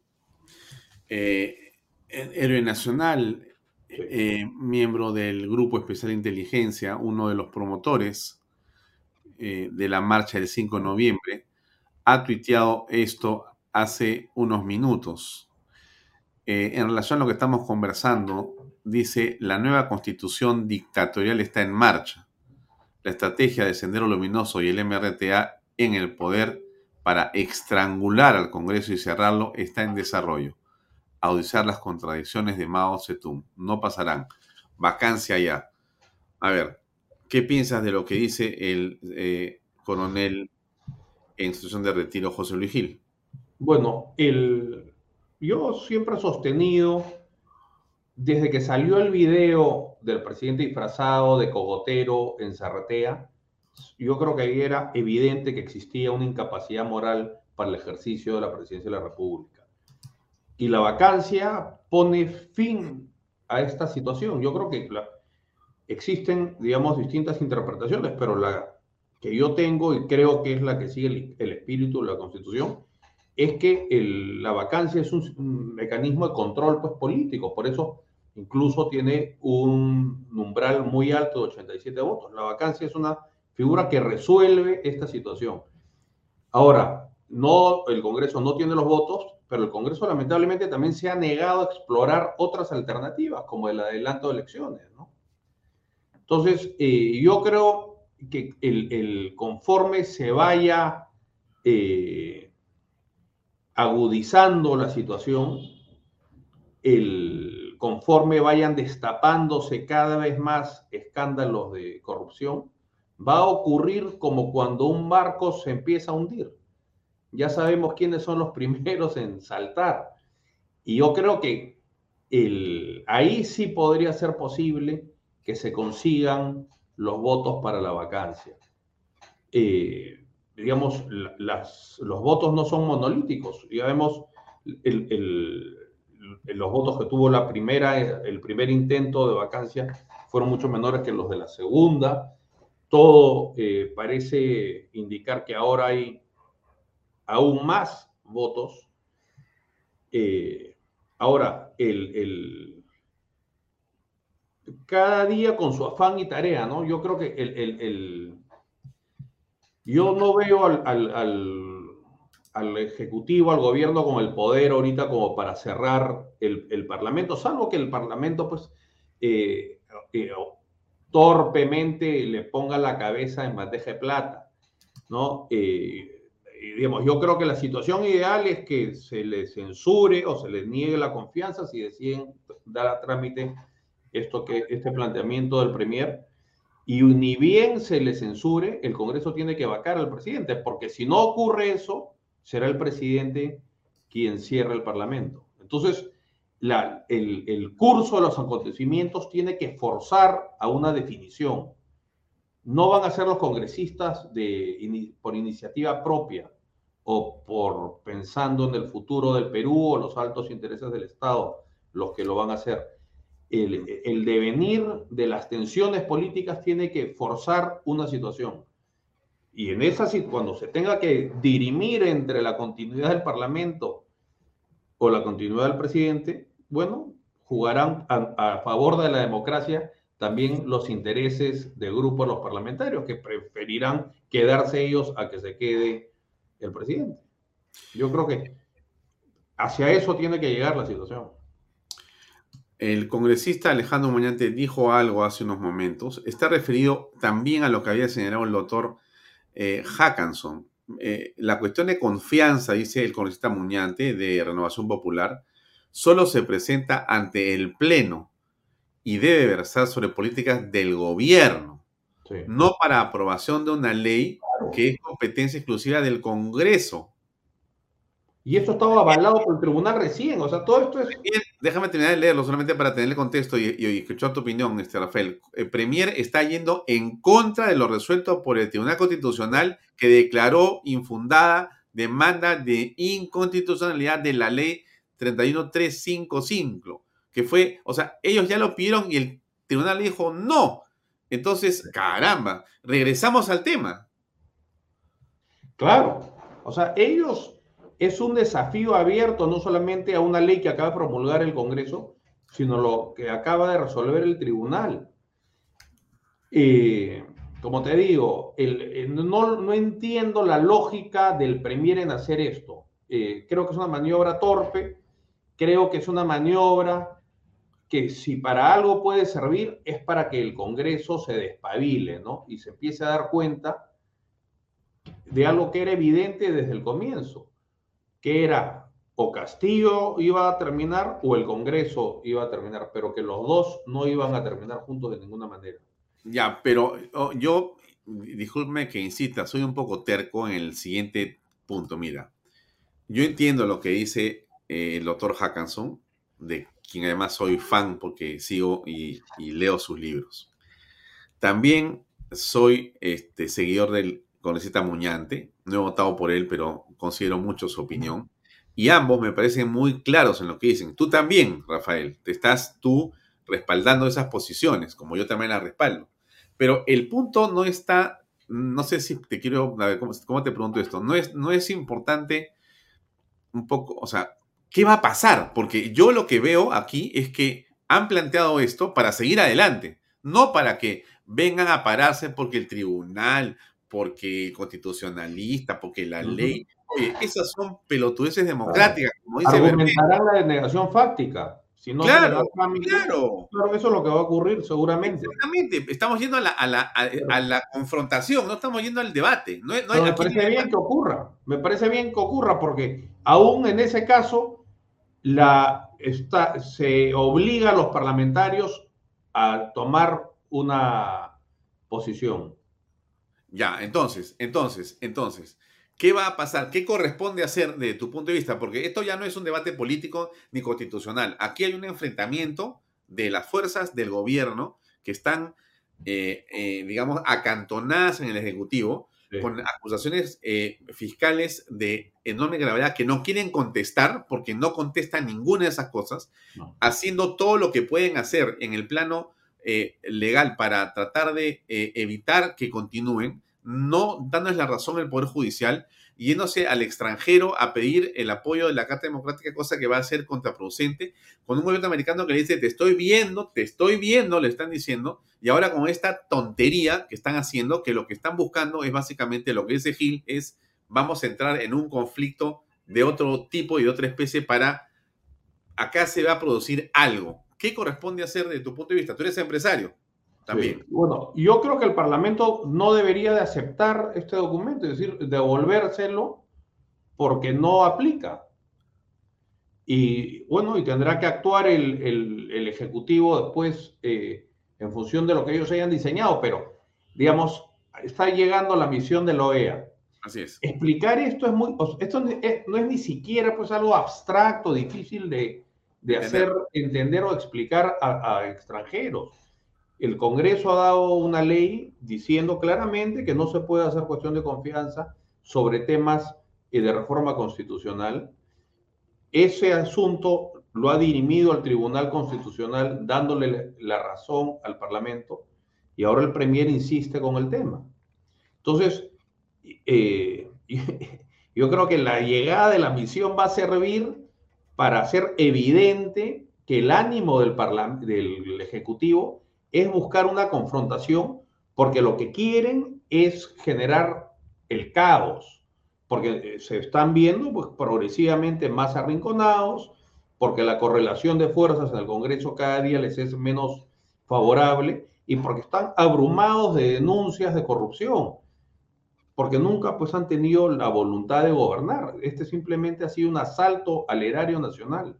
eh, héroe nacional, miembro del Grupo Especial de Inteligencia, uno de los promotores de la marcha del 5 de noviembre, ha tuiteado esto hace unos minutos. en relación a lo que estamos conversando, dice, la nueva constitución dictatorial está en marcha la estrategia de Sendero Luminoso y el MRTA en el poder para estrangular al Congreso y cerrarlo está en desarrollo. Audizar las contradicciones de Mao Zedong. No pasarán. Vacancia ya. A ver, ¿qué piensas de lo que dice el eh, coronel en institución de retiro José Luis Gil? Bueno, el, yo siempre he sostenido desde que salió el video del presidente disfrazado de cogotero en Zarratea, yo creo que ahí era evidente que existía una incapacidad moral para el ejercicio de la presidencia de la República. Y la vacancia pone fin a esta situación. Yo creo que existen, digamos, distintas interpretaciones, pero la que yo tengo y creo que es la que sigue el, espíritu de la Constitución, es que la vacancia es un, un, mecanismo de control pues, político. Por eso incluso tiene un umbral muy alto de 87 votos. La vacancia es una figura que resuelve esta situación. Ahora, no, el Congreso no tiene los votos, pero el Congreso lamentablemente también se ha negado a explorar otras alternativas, como el adelanto de elecciones. Entonces, eh, yo creo que el, conforme se vaya eh, agudizando la situación, el, conforme vayan destapándose cada vez más escándalos de corrupción, va a ocurrir como cuando un barco se empieza a hundir. Ya sabemos quiénes son los primeros en saltar. Y yo creo que el, ahí sí podría ser posible que se consigan los votos para la vacancia. Eh, digamos, los votos no son monolíticos. Ya vemos el los votos que tuvo la primera, el primer intento de vacancia fueron mucho menores que los de la segunda. Todo eh, parece indicar que ahora hay aún más votos. Eh, ahora, el, el, cada día con su afán y tarea, ¿no? Yo creo que el, el yo no veo al al Ejecutivo, al gobierno con el poder ahorita como para cerrar el, Parlamento, salvo que el Parlamento pues eh, eh, torpemente le ponga la cabeza en bandeja de plata, ¿no? Eh, digamos, yo creo que la situación ideal es que se les censure o se les niegue la confianza si deciden dar a trámite esto que, este planteamiento del Premier. Y ni bien se le censure, el Congreso tiene que vacar al presidente, porque si no ocurre eso, será el presidente quien cierra el Parlamento. Entonces, el, curso de los acontecimientos tiene que forzar a una definición. No van a ser los congresistas por iniciativa propia o por pensando en el futuro del Perú o los altos intereses del Estado los que lo van a hacer. El devenir de las tensiones políticas tiene que forzar una situación. Y en esa cuando se tenga que dirimir entre la continuidad del Parlamento o la continuidad del presidente, bueno, jugarán a, favor de la democracia también los intereses del grupo de los parlamentarios, que preferirán quedarse ellos a que se quede el presidente. Yo creo que hacia eso tiene que llegar la situación. El congresista Alejandro Muñante dijo algo hace unos momentos. Está referido también a lo que había señalado el doctor eh, Hackanson. Eh, la cuestión de confianza, dice el congresista Muñante de Renovación Popular, solo se presenta ante el Pleno y debe versar sobre políticas del gobierno, no para aprobación de una ley que es competencia exclusiva del Congreso. Y esto estaba avalado por el tribunal recién, o sea, todo esto es... déjame terminar de leerlo solamente para tener el contexto y, escuchar tu opinión, este, Rafael. El Premier está yendo en contra de lo resuelto por el Tribunal Constitucional que declaró infundada demanda de inconstitucionalidad de la ley 31355, que fue, o sea, ellos ya lo pidieron y el tribunal dijo no. Entonces, caramba, regresamos al tema. Claro, o sea, ellos es un desafío abierto no solamente a una ley que acaba de promulgar el Congreso, sino lo que acaba de resolver el tribunal. Eh, como te digo, no, entiendo la lógica del Premier en hacer esto. Eh, creo que es una maniobra torpe, creo que es una maniobra que si para algo puede servir es para que el Congreso se despabile, ¿no? Y se empiece a dar cuenta de algo que era evidente desde el comienzo que era o Castillo iba a terminar o el Congreso iba a terminar, pero que los dos no iban a terminar juntos de ninguna manera. Ya, pero oh, yo, disculpe que insista, soy un poco terco en el siguiente punto. Mira, yo entiendo lo que dice eh, el doctor Hackanson, de quien además soy fan porque sigo y, leo sus libros. También soy este, seguidor del congresista Muñante, no he votado por él, pero considero mucho su opinión. Y ambos me parecen muy claros en lo que dicen. Tú también, Rafael, te estás tú respaldando esas posiciones, como yo también las respaldo. Pero el punto no está, no sé si te quiero, a ver, ¿cómo, te pregunto esto? No es, no es importante un poco, o sea, ¿qué va a pasar? Porque yo lo que veo aquí es que han planteado esto para seguir adelante, no para que vengan a pararse porque el tribunal, porque constitucionalista, porque la ley. Oye, esas son pelotudeces democráticas, como dice Argumentarán la denegación fáctica. Si no claro, claro. Claro, eso es lo que va a ocurrir seguramente. Exactamente, estamos yendo a la, a la, a, la confrontación, no estamos yendo al debate. No, me parece bien que ocurra, me parece bien que ocurra, porque aún en ese caso la, está, se obliga a los parlamentarios a tomar una posición. Ya, entonces, entonces, entonces, ¿qué va a pasar? ¿Qué corresponde hacer de tu punto de vista? Porque esto ya no es un debate político ni constitucional. Aquí hay un enfrentamiento de las fuerzas del gobierno que están, eh, eh, digamos, acantonadas en el Ejecutivo con acusaciones eh, fiscales de enorme gravedad que no quieren contestar porque no contestan ninguna de esas cosas, haciendo todo lo que pueden hacer en el plano legal para tratar de evitar que continúen no dándoles la razón al Poder Judicial, yéndose al extranjero a pedir el apoyo de la Carta Democrática, cosa que va a ser contraproducente, con un gobierno americano que le dice, te estoy viendo, te estoy viendo, le están diciendo, y ahora con esta tontería que están haciendo, que lo que están buscando es básicamente lo que dice Gil, es vamos a entrar en un conflicto de otro tipo y de otra especie para, acá se va a producir algo. ¿Qué corresponde hacer desde tu punto de vista? Tú eres empresario también. Bueno, yo creo que el Parlamento no debería de aceptar este documento, es decir, devolvérselo porque no aplica. Y bueno, y tendrá que actuar el, Ejecutivo después eh, en función de lo que ellos hayan diseñado, pero digamos, está llegando la misión de la OEA. Así es. Explicar esto es muy, esto no es ni siquiera pues algo abstracto, difícil de, hacer entender o explicar a extranjeros el Congreso ha dado una ley diciendo claramente que no se puede hacer cuestión de confianza sobre temas eh, de reforma constitucional. Ese asunto lo ha dirimido al Tribunal Constitucional dándole la razón al Parlamento y ahora el Premier insiste con el tema. Entonces, eh, yo creo que la llegada de la misión va a servir para hacer evidente que el ánimo del, del Ejecutivo es buscar una confrontación porque lo que quieren es generar el caos, porque eh, se están viendo pues, progresivamente más arrinconados, porque la correlación de fuerzas en el Congreso cada día les es menos favorable y porque están abrumados de denuncias de corrupción, porque nunca pues han tenido la voluntad de gobernar. Este simplemente ha sido un asalto al erario nacional.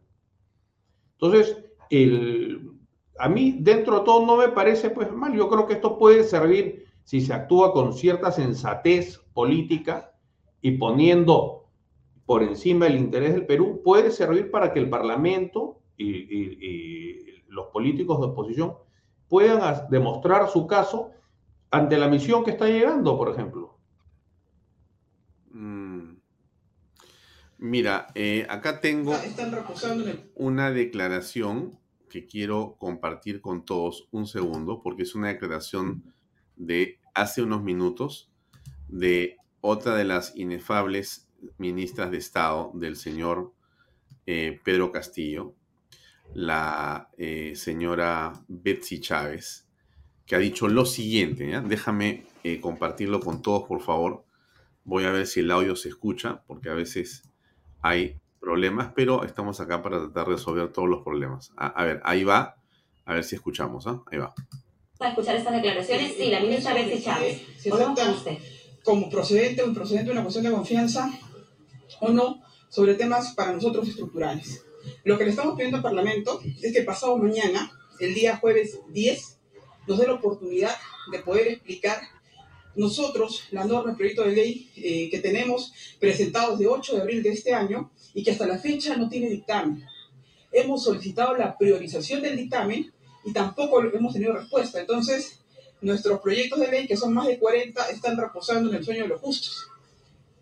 Entonces, el, a mí dentro de todo no me parece pues mal. Yo creo que esto puede servir si se actúa con cierta sensatez política y poniendo por encima el interés del Perú, puede servir para que el Parlamento y, los políticos de oposición puedan demostrar su caso ante la misión que está llegando, por ejemplo. Mm. Mira, eh, acá tengo una declaración que quiero compartir con todos un segundo, porque es una declaración de hace unos minutos de otra de las inefables ministras de Estado del señor eh, Pedro Castillo, la eh, señora Betsy Chávez, que ha dicho lo siguiente, déjame eh, compartirlo con todos, por favor. Voy a ver si el audio se escucha, porque a veces hay problemas, pero estamos acá para tratar de resolver todos los problemas. A, ver, ahí va. A ver si escuchamos, ¿ah? Ahí va. Para escuchar estas declaraciones, sí, la ministra Betsy Chávez. Si usted. Como procedente o procedente de una cuestión de confianza o no sobre temas para nosotros estructurales. Lo que le estamos pidiendo al Parlamento es que pasado mañana, el día jueves 10, nos dé la oportunidad de poder explicar nosotros la norma, el proyecto de ley eh, que tenemos presentado desde 8 de abril de este año y que hasta la fecha no tiene dictamen. Hemos solicitado la priorización del dictamen y tampoco hemos tenido respuesta. Entonces, nuestros proyectos de ley, que son más de 40, están reposando en el sueño de los justos,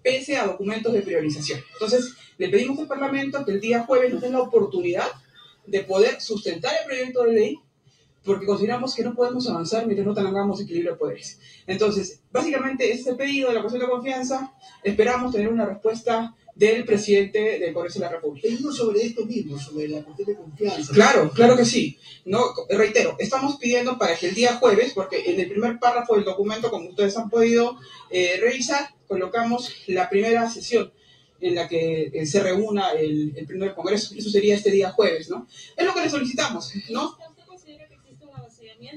pese a documentos de priorización. Entonces, le pedimos al Parlamento que el día jueves nos den la oportunidad de poder sustentar el proyecto de ley porque consideramos que no podemos avanzar mientras no tengamos equilibrio de poderes. Entonces, básicamente, este pedido de la cuestión de confianza, esperamos tener una respuesta del presidente del Congreso de la República. Pedimos sobre esto mismo, sobre la cuestión de confianza. Claro, claro que sí. No, reitero, estamos pidiendo para que el día jueves, porque en el primer párrafo del documento, como ustedes han podido eh, revisar, colocamos la primera sesión en la que eh, se reúna el, el primer Congreso. Eso sería este día jueves, ¿no? Es lo que le solicitamos, ¿no?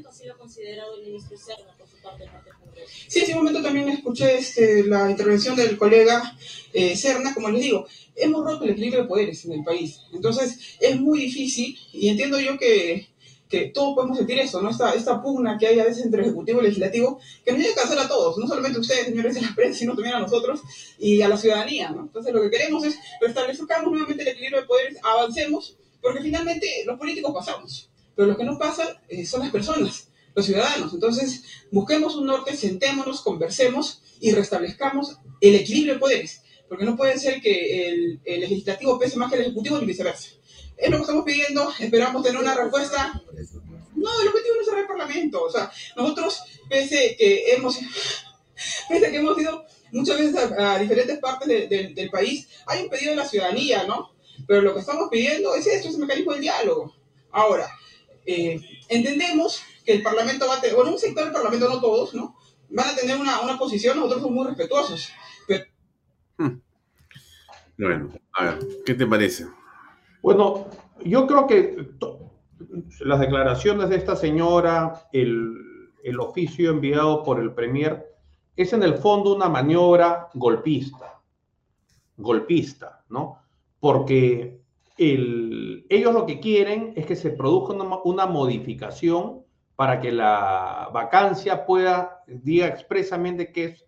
Así lo ha considerado el ministro Serna por su parte del Congreso. Sí, en ese momento también escuché este, la intervención del colega eh, Serna, como les digo, hemos roto el equilibrio de poderes en el país, entonces es muy difícil y entiendo yo que, que todos podemos sentir eso, ¿no? Esta, esta pugna que hay a veces entre ejecutivo y legislativo, que nos llega a cansar a todos, no solamente a ustedes, señores de la prensa, sino también a nosotros y a la ciudadanía, ¿no? Entonces lo que queremos es restablezcamos nuevamente el equilibrio de poderes, avancemos, porque finalmente los políticos pasamos pero lo que no pasa eh, son las personas, los ciudadanos. Entonces, busquemos un norte, sentémonos, conversemos y restablezcamos el equilibrio de poderes, porque no puede ser que el, legislativo pese más que el ejecutivo ni viceversa. Es lo que estamos pidiendo, esperamos tener una respuesta. No, el objetivo no es cerrar el Parlamento. O sea, nosotros, pese que hemos, pese que hemos ido muchas veces a, diferentes partes del país, hay un pedido de la ciudadanía, ¿no? Pero lo que estamos pidiendo es esto, es el mecanismo del diálogo. Ahora, eh, entendemos que el Parlamento va a tener, bueno, un sector del Parlamento, no todos, ¿no? Van a tener una, una posición, nosotros somos muy respetuosos. Hmm. Bueno, a ver, ¿qué te parece? Bueno, yo creo que las declaraciones de esta señora, el, el oficio enviado por el Premier, es en el fondo una maniobra golpista, golpista, ¿no? Porque ellos lo que quieren es que se produzca una, modificación para que la vacancia pueda, diga expresamente que es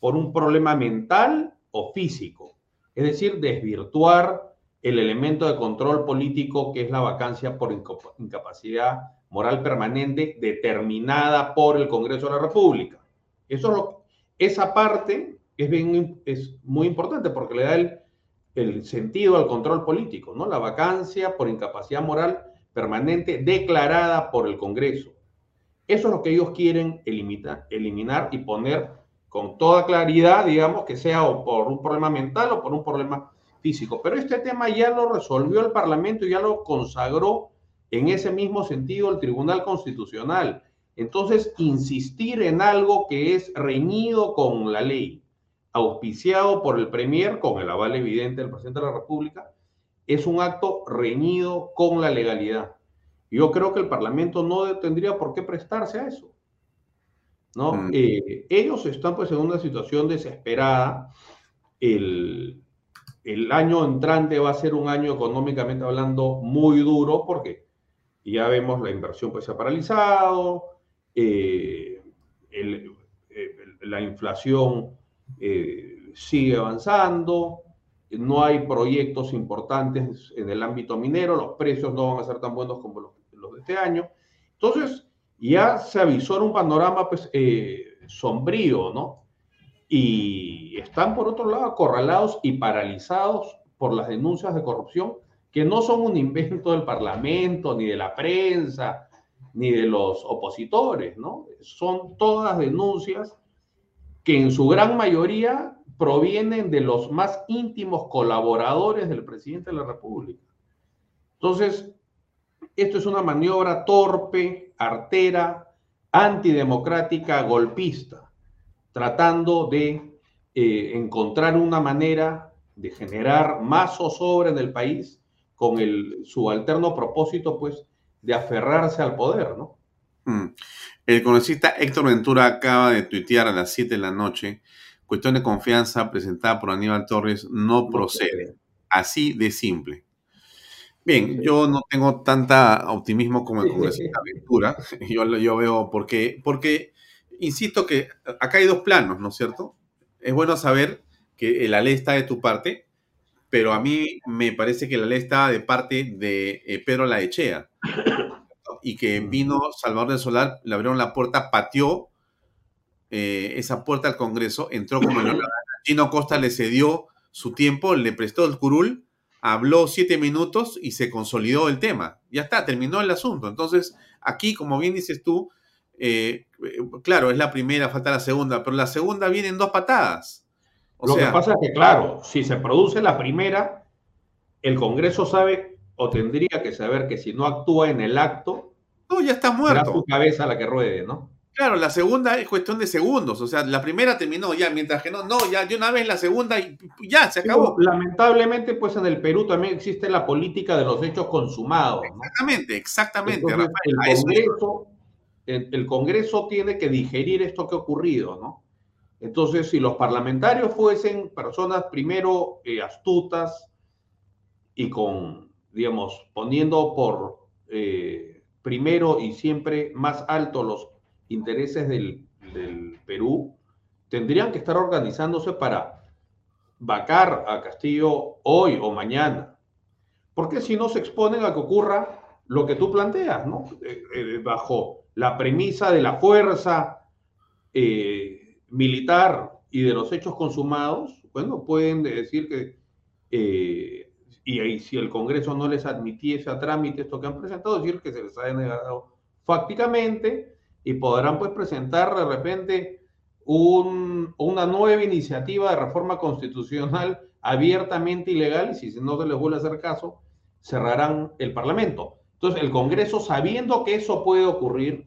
por un problema mental o físico, es decir, desvirtuar el elemento de control político que es la vacancia por incapacidad moral permanente determinada por el Congreso de la República. Eso lo, esa parte es, bien, es muy importante porque le da el, el sentido al control político, ¿no? La vacancia por incapacidad moral permanente declarada por el Congreso. Eso es lo que ellos quieren eliminar, eliminar y poner con toda claridad, digamos, que sea por un problema mental o por un problema físico. Pero este tema ya lo resolvió el Parlamento y ya lo consagró en ese mismo sentido el Tribunal Constitucional. Entonces, insistir en algo que es reñido con la ley, auspiciado por el Premier, con el aval evidente del presidente de la República, es un acto reñido con la legalidad. Yo creo que el Parlamento no tendría por qué prestarse a eso. ¿no? Mm. Eh, ellos están pues en una situación desesperada. El, el año entrante va a ser un año económicamente hablando muy duro porque ya vemos la inversión pues se ha paralizado, eh, eh, la inflación sigue avanzando, no hay proyectos importantes en el ámbito minero, los precios no van a ser tan buenos como los, de este año. Entonces, ya se avisó un panorama pues, eh, sombrío, ¿no? Y están, por otro lado, acorralados y paralizados por las denuncias de corrupción, que no son un invento del Parlamento, ni de la prensa, ni de los opositores, ¿no? Son todas denuncias que en su gran mayoría provienen de los más íntimos colaboradores del presidente de la República. Entonces, esto es una maniobra torpe, artera, antidemocrática, golpista, tratando de eh, encontrar una manera de generar más zozobra en el país con el, su alterno propósito, pues, de aferrarse al poder, ¿no? Mm. El congresista Héctor Ventura acaba de tuitear a las 7 de la noche cuestión de confianza presentada por Aníbal Torres no procede. Así de simple. Bien, yo no tengo tanta optimismo como el congresista Ventura. Yo, yo veo por qué, porque, insisto que acá hay dos planos, ¿no es cierto? Es bueno saber que la ley está de tu parte, pero a mí me parece que la ley está de parte de eh, Pedro Laechea y que vino Salvador del Solar, le abrieron la puerta, pateó eh, esa puerta al Congreso, entró como en Gino Costa le cedió su tiempo, le prestó el curul, habló siete minutos y se consolidó el tema. Ya está, terminó el asunto. Entonces, aquí, como bien dices tú, eh, claro, es la primera, falta la segunda, pero la segunda viene en dos patadas. Lo que pasa es que, claro, si se produce la primera, el Congreso sabe o tendría que saber que si no actúa en el acto, no, ya está muerto. su cabeza la que ruede, ¿no? Claro, la segunda es cuestión de segundos, o sea, la primera terminó ya, mientras que no, no, ya de una vez la segunda y ya se acabó. lamentablemente, pues en el Perú también existe la política de los hechos consumados. Exactamente, exactamente. el, Congreso, tiene que digerir esto que ha ocurrido, ¿no? Entonces, si los parlamentarios fuesen personas primero eh, astutas y con, digamos, poniendo por eh, primero y siempre más alto los intereses del, Perú tendrían que estar organizándose para vacar a Castillo hoy o mañana. Porque si no se exponen a que ocurra lo que tú planteas, ¿no? Eh, eh, bajo la premisa de la fuerza eh, militar y de los hechos consumados, bueno, pueden decir que, y ahí si el Congreso no les admitiese a trámite esto que han presentado, decir que se les ha denegado fácticamente y podrán pues presentar de repente una nueva iniciativa de reforma constitucional abiertamente ilegal y si no se les vuelve a hacer caso, cerrarán el Parlamento. Entonces el Congreso, sabiendo que eso puede ocurrir,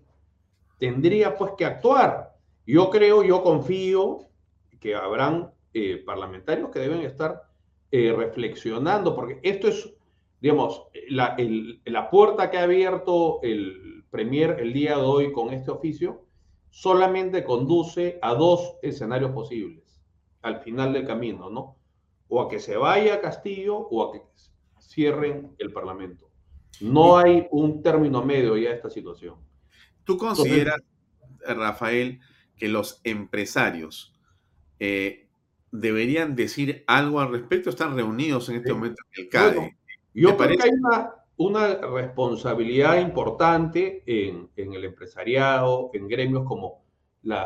tendría pues que actuar. Yo creo, yo confío que habrán eh, parlamentarios que deben estar eh, reflexionando, porque esto es, digamos, la, la puerta que ha abierto el Premier el día de hoy con este oficio solamente conduce a dos escenarios posibles al final del camino, ¿no? O a que se vaya a Castillo o a que cierren el Parlamento. No hay un término medio ya a esta situación. ¿Tú consideras, Rafael, que los empresarios eh, deberían decir algo al respecto? Están reunidos en este momento en el CADE. yo creo que hay una, una responsabilidad importante en, el empresariado, en gremios como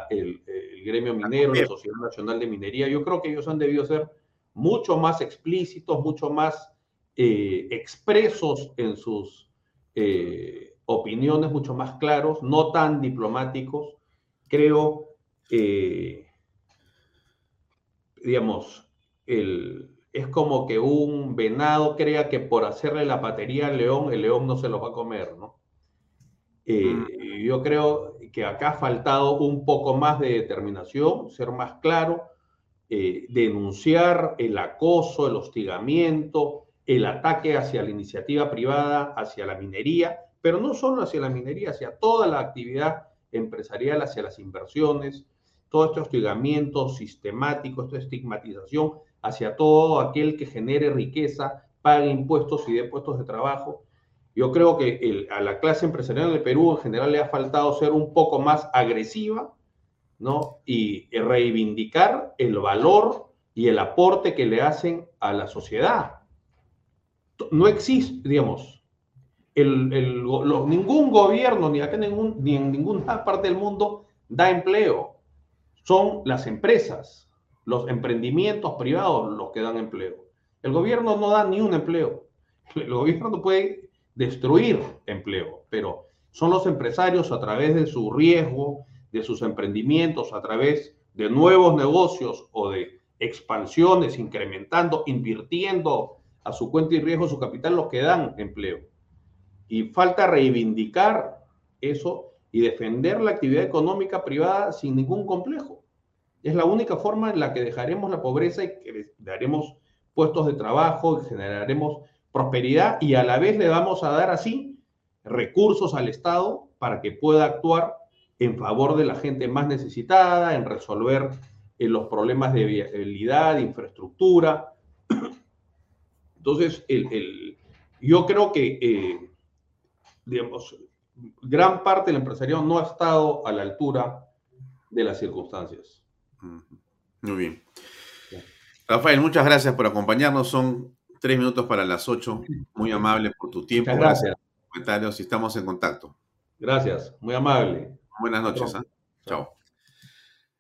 el, gremio minero, la Sociedad Nacional de Minería. Yo creo que ellos han debido ser mucho más explícitos, mucho más eh, expresos en sus eh, opiniones, mucho más claros, no tan diplomáticos. Creo, eh, digamos, el, es como que un venado crea que por hacerle la patería al león, el león no se lo va a comer, ¿no? Eh, Mm. yo creo que acá ha faltado un poco más de determinación, ser más claro, eh, denunciar el acoso, el hostigamiento, el ataque hacia la iniciativa privada, hacia la minería, pero no solo hacia la minería, hacia toda la actividad empresarial, hacia las inversiones, todo este hostigamiento sistemático, esta estigmatización hacia todo aquel que genere riqueza, pague impuestos y dé puestos de trabajo. Yo creo que el- a la clase empresarial del Perú en general le ha faltado ser un poco más agresiva, ¿no? Y reivindicar el valor y el aporte que le hacen a la sociedad. No existe, digamos, el- el lo- ningún gobierno, ni acá ningún- ni en ninguna parte del mundo, da empleo. Son las empresas, los emprendimientos privados los que dan empleo. El gobierno no da ni un empleo. El gobierno puede destruir empleo, pero son los empresarios a través de su riesgo, de sus emprendimientos, a través de nuevos negocios o de expansiones, incrementando, invirtiendo a su cuenta y riesgo su capital, los que dan empleo. Y falta reivindicar eso y defender la actividad económica privada sin ningún complejo. Es la única forma en la que dejaremos la pobreza y que daremos puestos de trabajo generaremos prosperidad y a la vez le vamos a dar así recursos al Estado para que pueda actuar en favor de la gente más necesitada, en resolver eh, los problemas de viabilidad, infraestructura. Entonces, el, el- yo creo que, eh, digamos, gran parte del empresariado no ha estado a la altura de las circunstancias. Muy bien. Rafael, muchas gracias por acompañarnos. Son tres minutos para las ocho. Muy amable por tu tiempo. Muchas gracias. por comentarios y estamos en contacto. Gracias, muy amable. Buenas noches. ¿ah? Chao. Chao.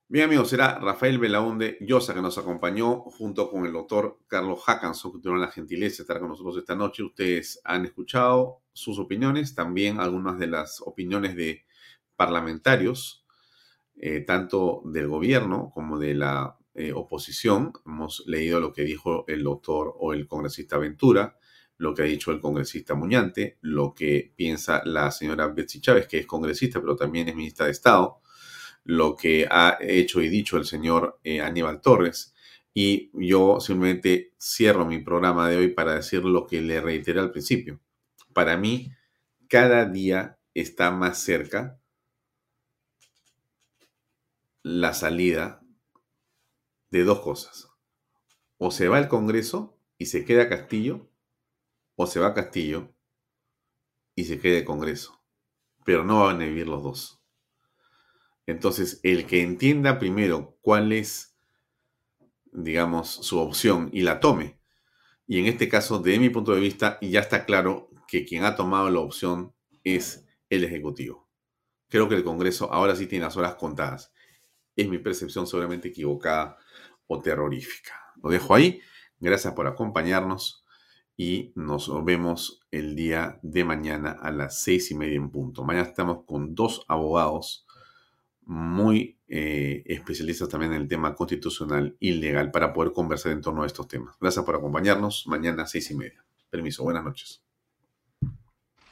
Bien, amigos, será Rafael Belaunde Llosa que nos acompañó junto con el doctor Carlos Hackanson, que tuvieron la gentileza de estar con nosotros esta noche. Ustedes han escuchado sus opiniones, también algunas de las opiniones de parlamentarios, eh, tanto del gobierno como de la eh, oposición. Hemos leído lo que dijo el doctor o el congresista Ventura, lo que ha dicho el congresista Muñante, lo que piensa la señora Betsy Chávez, que es congresista, pero también es ministra de Estado, lo que ha hecho y dicho el señor eh, Aníbal Torres. Y yo simplemente cierro mi programa de hoy para decir lo que le reiteré al principio. Para mí, cada día está más cerca la salida de dos cosas. O se va el Congreso y se queda Castillo, o se va Castillo y se queda el Congreso. Pero no van a vivir los dos. Entonces, el que entienda primero cuál es, digamos, su opción y la tome. Y en este caso, de mi punto de vista, ya está claro que quien ha tomado la opción es el Ejecutivo. Creo que el Congreso ahora sí tiene las horas contadas. Es mi percepción seguramente equivocada o terrorífica. Lo dejo ahí. Gracias por acompañarnos y nos vemos el día de mañana a las seis y media en punto. Mañana estamos con dos abogados muy eh, especialistas también en el tema constitucional y legal para poder conversar en torno a estos temas. Gracias por acompañarnos. Mañana a seis y media. Permiso. Buenas noches.